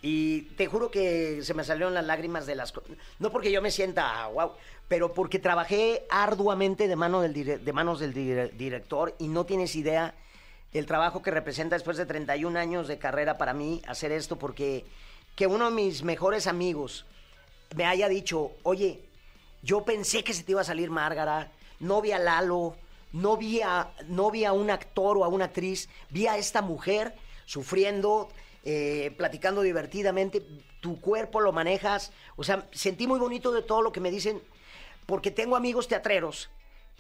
y te juro que se me salieron las lágrimas de las. No porque yo me sienta, wow, pero porque trabajé arduamente de, mano de manos del dire- director y no tienes idea el trabajo que representa después de 31 años de carrera para mí hacer esto, porque que uno de mis mejores amigos me haya dicho, oye, yo pensé que se te iba a salir Márgara, no vi a Lalo, no vi a, no vi a un actor o a una actriz, vi a esta mujer sufriendo, eh, platicando divertidamente, tu cuerpo lo manejas. O sea, sentí muy bonito de todo lo que me dicen, porque tengo amigos teatreros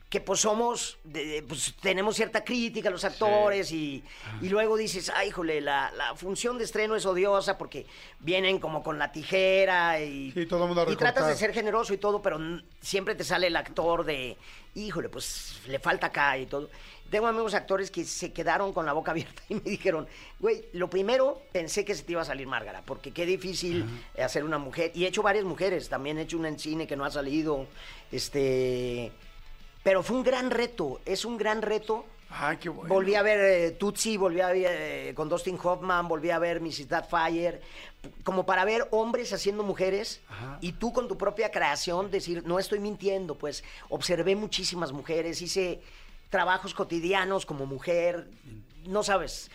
que pues somos, de- pues tenemos cierta crítica a los actores y, y luego dices, ay, híjole, la, la función de estreno es odiosa porque vienen como con la tijera y, Sí, todo el mundo a y tratas de ser generoso y todo, pero siempre te sale el actor de, híjole, pues le falta acá y todo. Tengo amigos actores que se quedaron con la boca abierta y me dijeron, güey, lo primero pensé que se te iba a salir Márgara, porque qué difícil hacer una mujer. Y he hecho varias mujeres, también he hecho una en cine que no ha salido. Este. Pero fue un gran reto, es un gran reto. Ay, qué bueno. Volví a ver eh, Tootsie, volví a ver eh, con Dustin Hoffman, volví a ver Mrs. Fire, como para ver hombres haciendo mujeres y tú con tu propia creación decir, no estoy mintiendo, pues observé muchísimas mujeres, hice trabajos cotidianos como mujer, no sabes.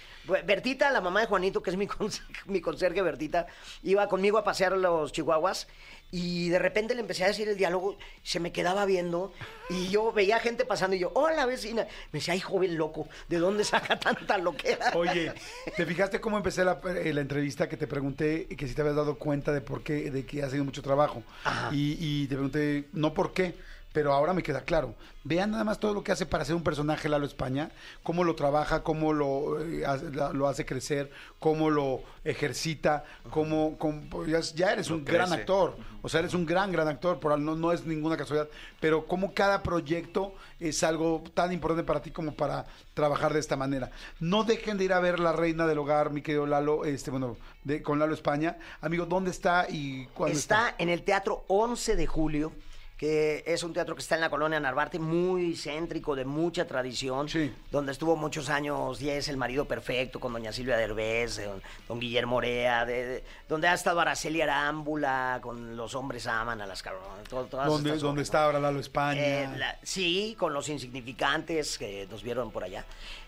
Bertita, la mamá de Juanito, que es mi, mi conserje Bertita, iba conmigo a pasear los chihuahuas y de repente le empecé a decir el diálogo, se me quedaba viendo y yo veía gente pasando y yo, hola vecina. Me decía, ay, joven loco, ¿de dónde saca tanta loquera? Oye, ¿te fijaste cómo empecé la, eh, la entrevista que te pregunté que si te habías dado cuenta de por qué, de que has sido mucho trabajo? Y, y te pregunté, no por qué, pero ahora me queda claro. Vean nada más todo lo que hace para ser un personaje Lalo España, cómo lo trabaja, cómo lo, eh, hace- lo hace crecer, cómo lo ejercita, cómo, cómo- ya, ya eres Lo un gran actor. O sea, eres un gran, gran actor, por, no, no es ninguna casualidad, pero cómo cada proyecto es algo tan importante para ti como para trabajar de esta manera. No dejen de ir a ver La Reina del Hogar, mi querido Lalo, este, bueno, de- con Lalo España. Amigo, ¿dónde está y cuándo está en el Teatro 11 de Julio, que es un teatro que está en la colonia Narvarte, muy céntrico, de mucha tradición, donde estuvo muchos años 10 El Marido Perfecto, con doña Silvia Derbez, eh, don, don Guillermo Orea, de- de- donde ha estado Araceli Arámbula, con Los Hombres Aman a las cabronas, ¿Dónde, dónde está ahora Lalo España? eh, la- sí, con los insignificantes que nos vieron por allá.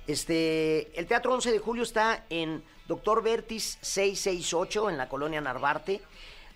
Este, el Teatro 11 de Julio está en Doctor Vertis 668 en la colonia Narvarte.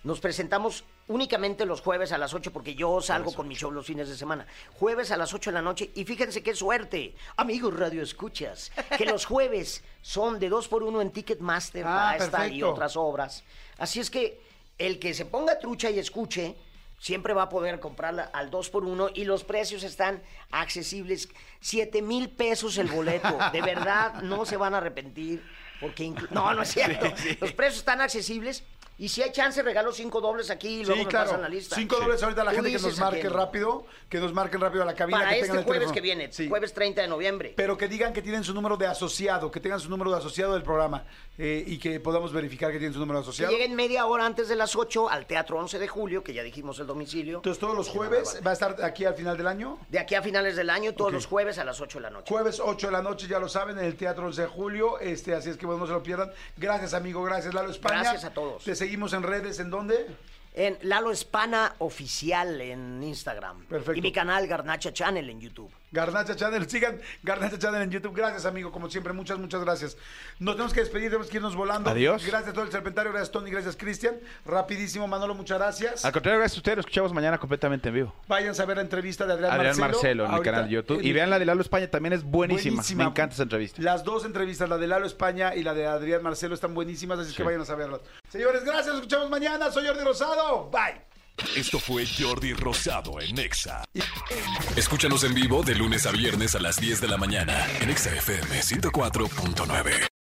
Nos presentamos únicamente los jueves a las 8 porque yo salgo con mi show los fines de semana. Jueves a las 8 de la noche y fíjense qué suerte, amigos Radio Escuchas, que los jueves son de 2 por 1 en Ticketmaster Ah, para esta y otras obras. Así es que el que se ponga trucha y escuche siempre va a poder comprarla al 2 por 1 y los precios están accesibles. 7 mil pesos el boleto. De verdad, no se van a arrepentir. Porque no, no es cierto. Los precios están accesibles. Y si hay chance, regalo cinco dobles aquí y luego Sí, me claro. pasan la lista. Cinco dobles ahorita a la gente que nos marque rápido, que nos marquen rápido a la cabina. Para que este tengan el jueves teléfono. que viene, Sí. jueves 30 de noviembre. Pero que digan que tienen su número de asociado, que tengan su número de asociado del programa eh, y que podamos verificar que tienen su número de Que asociado. lleguen media hora antes de las 8 al Teatro 11 de Julio, que ya dijimos el domicilio. Entonces todos los jueves va a estar aquí al final del año. De aquí a finales del año, todos los jueves a las 8 de la noche. Jueves 8 de la noche, ya lo saben, en el Teatro 11 de Julio. Este, así es que bueno, no se lo pierdan. Gracias, amigo. Gracias, Lalo España. Gracias a todos. Te seguimos en redes. ¿En dónde? En Lalo Hispana Oficial en Instagram. Perfecto. Y mi canal Garnacha Channel en YouTube. Garnacha Channel, sigan Garnacha Channel en YouTube. Gracias, amigo, como siempre, muchas, muchas gracias. Nos tenemos que despedir, tenemos que irnos volando. Adiós. Gracias a todo el serpentario, gracias Tony, gracias Cristian. Rapidísimo, Manolo, muchas gracias. Al contrario, gracias a ustedes. Lo escuchamos mañana completamente en vivo. Váyanse a ver la entrevista de Adrián, Adrián Marcelo, en mi canal de YouTube. Y vean la de Lalo España, también es buenísima. Buenísima. Me encanta esa entrevista. Las dos entrevistas, la de Lalo España y la de Adrián Marcelo, están buenísimas, así Sí. que vayan a verlas. Señores, gracias, nos escuchamos mañana. Soy Jordi Rosado. Bye. Esto fue Jordi Rosado en Exa. Escúchanos en vivo de lunes a viernes a las 10 de la mañana en Exa FM 104.9.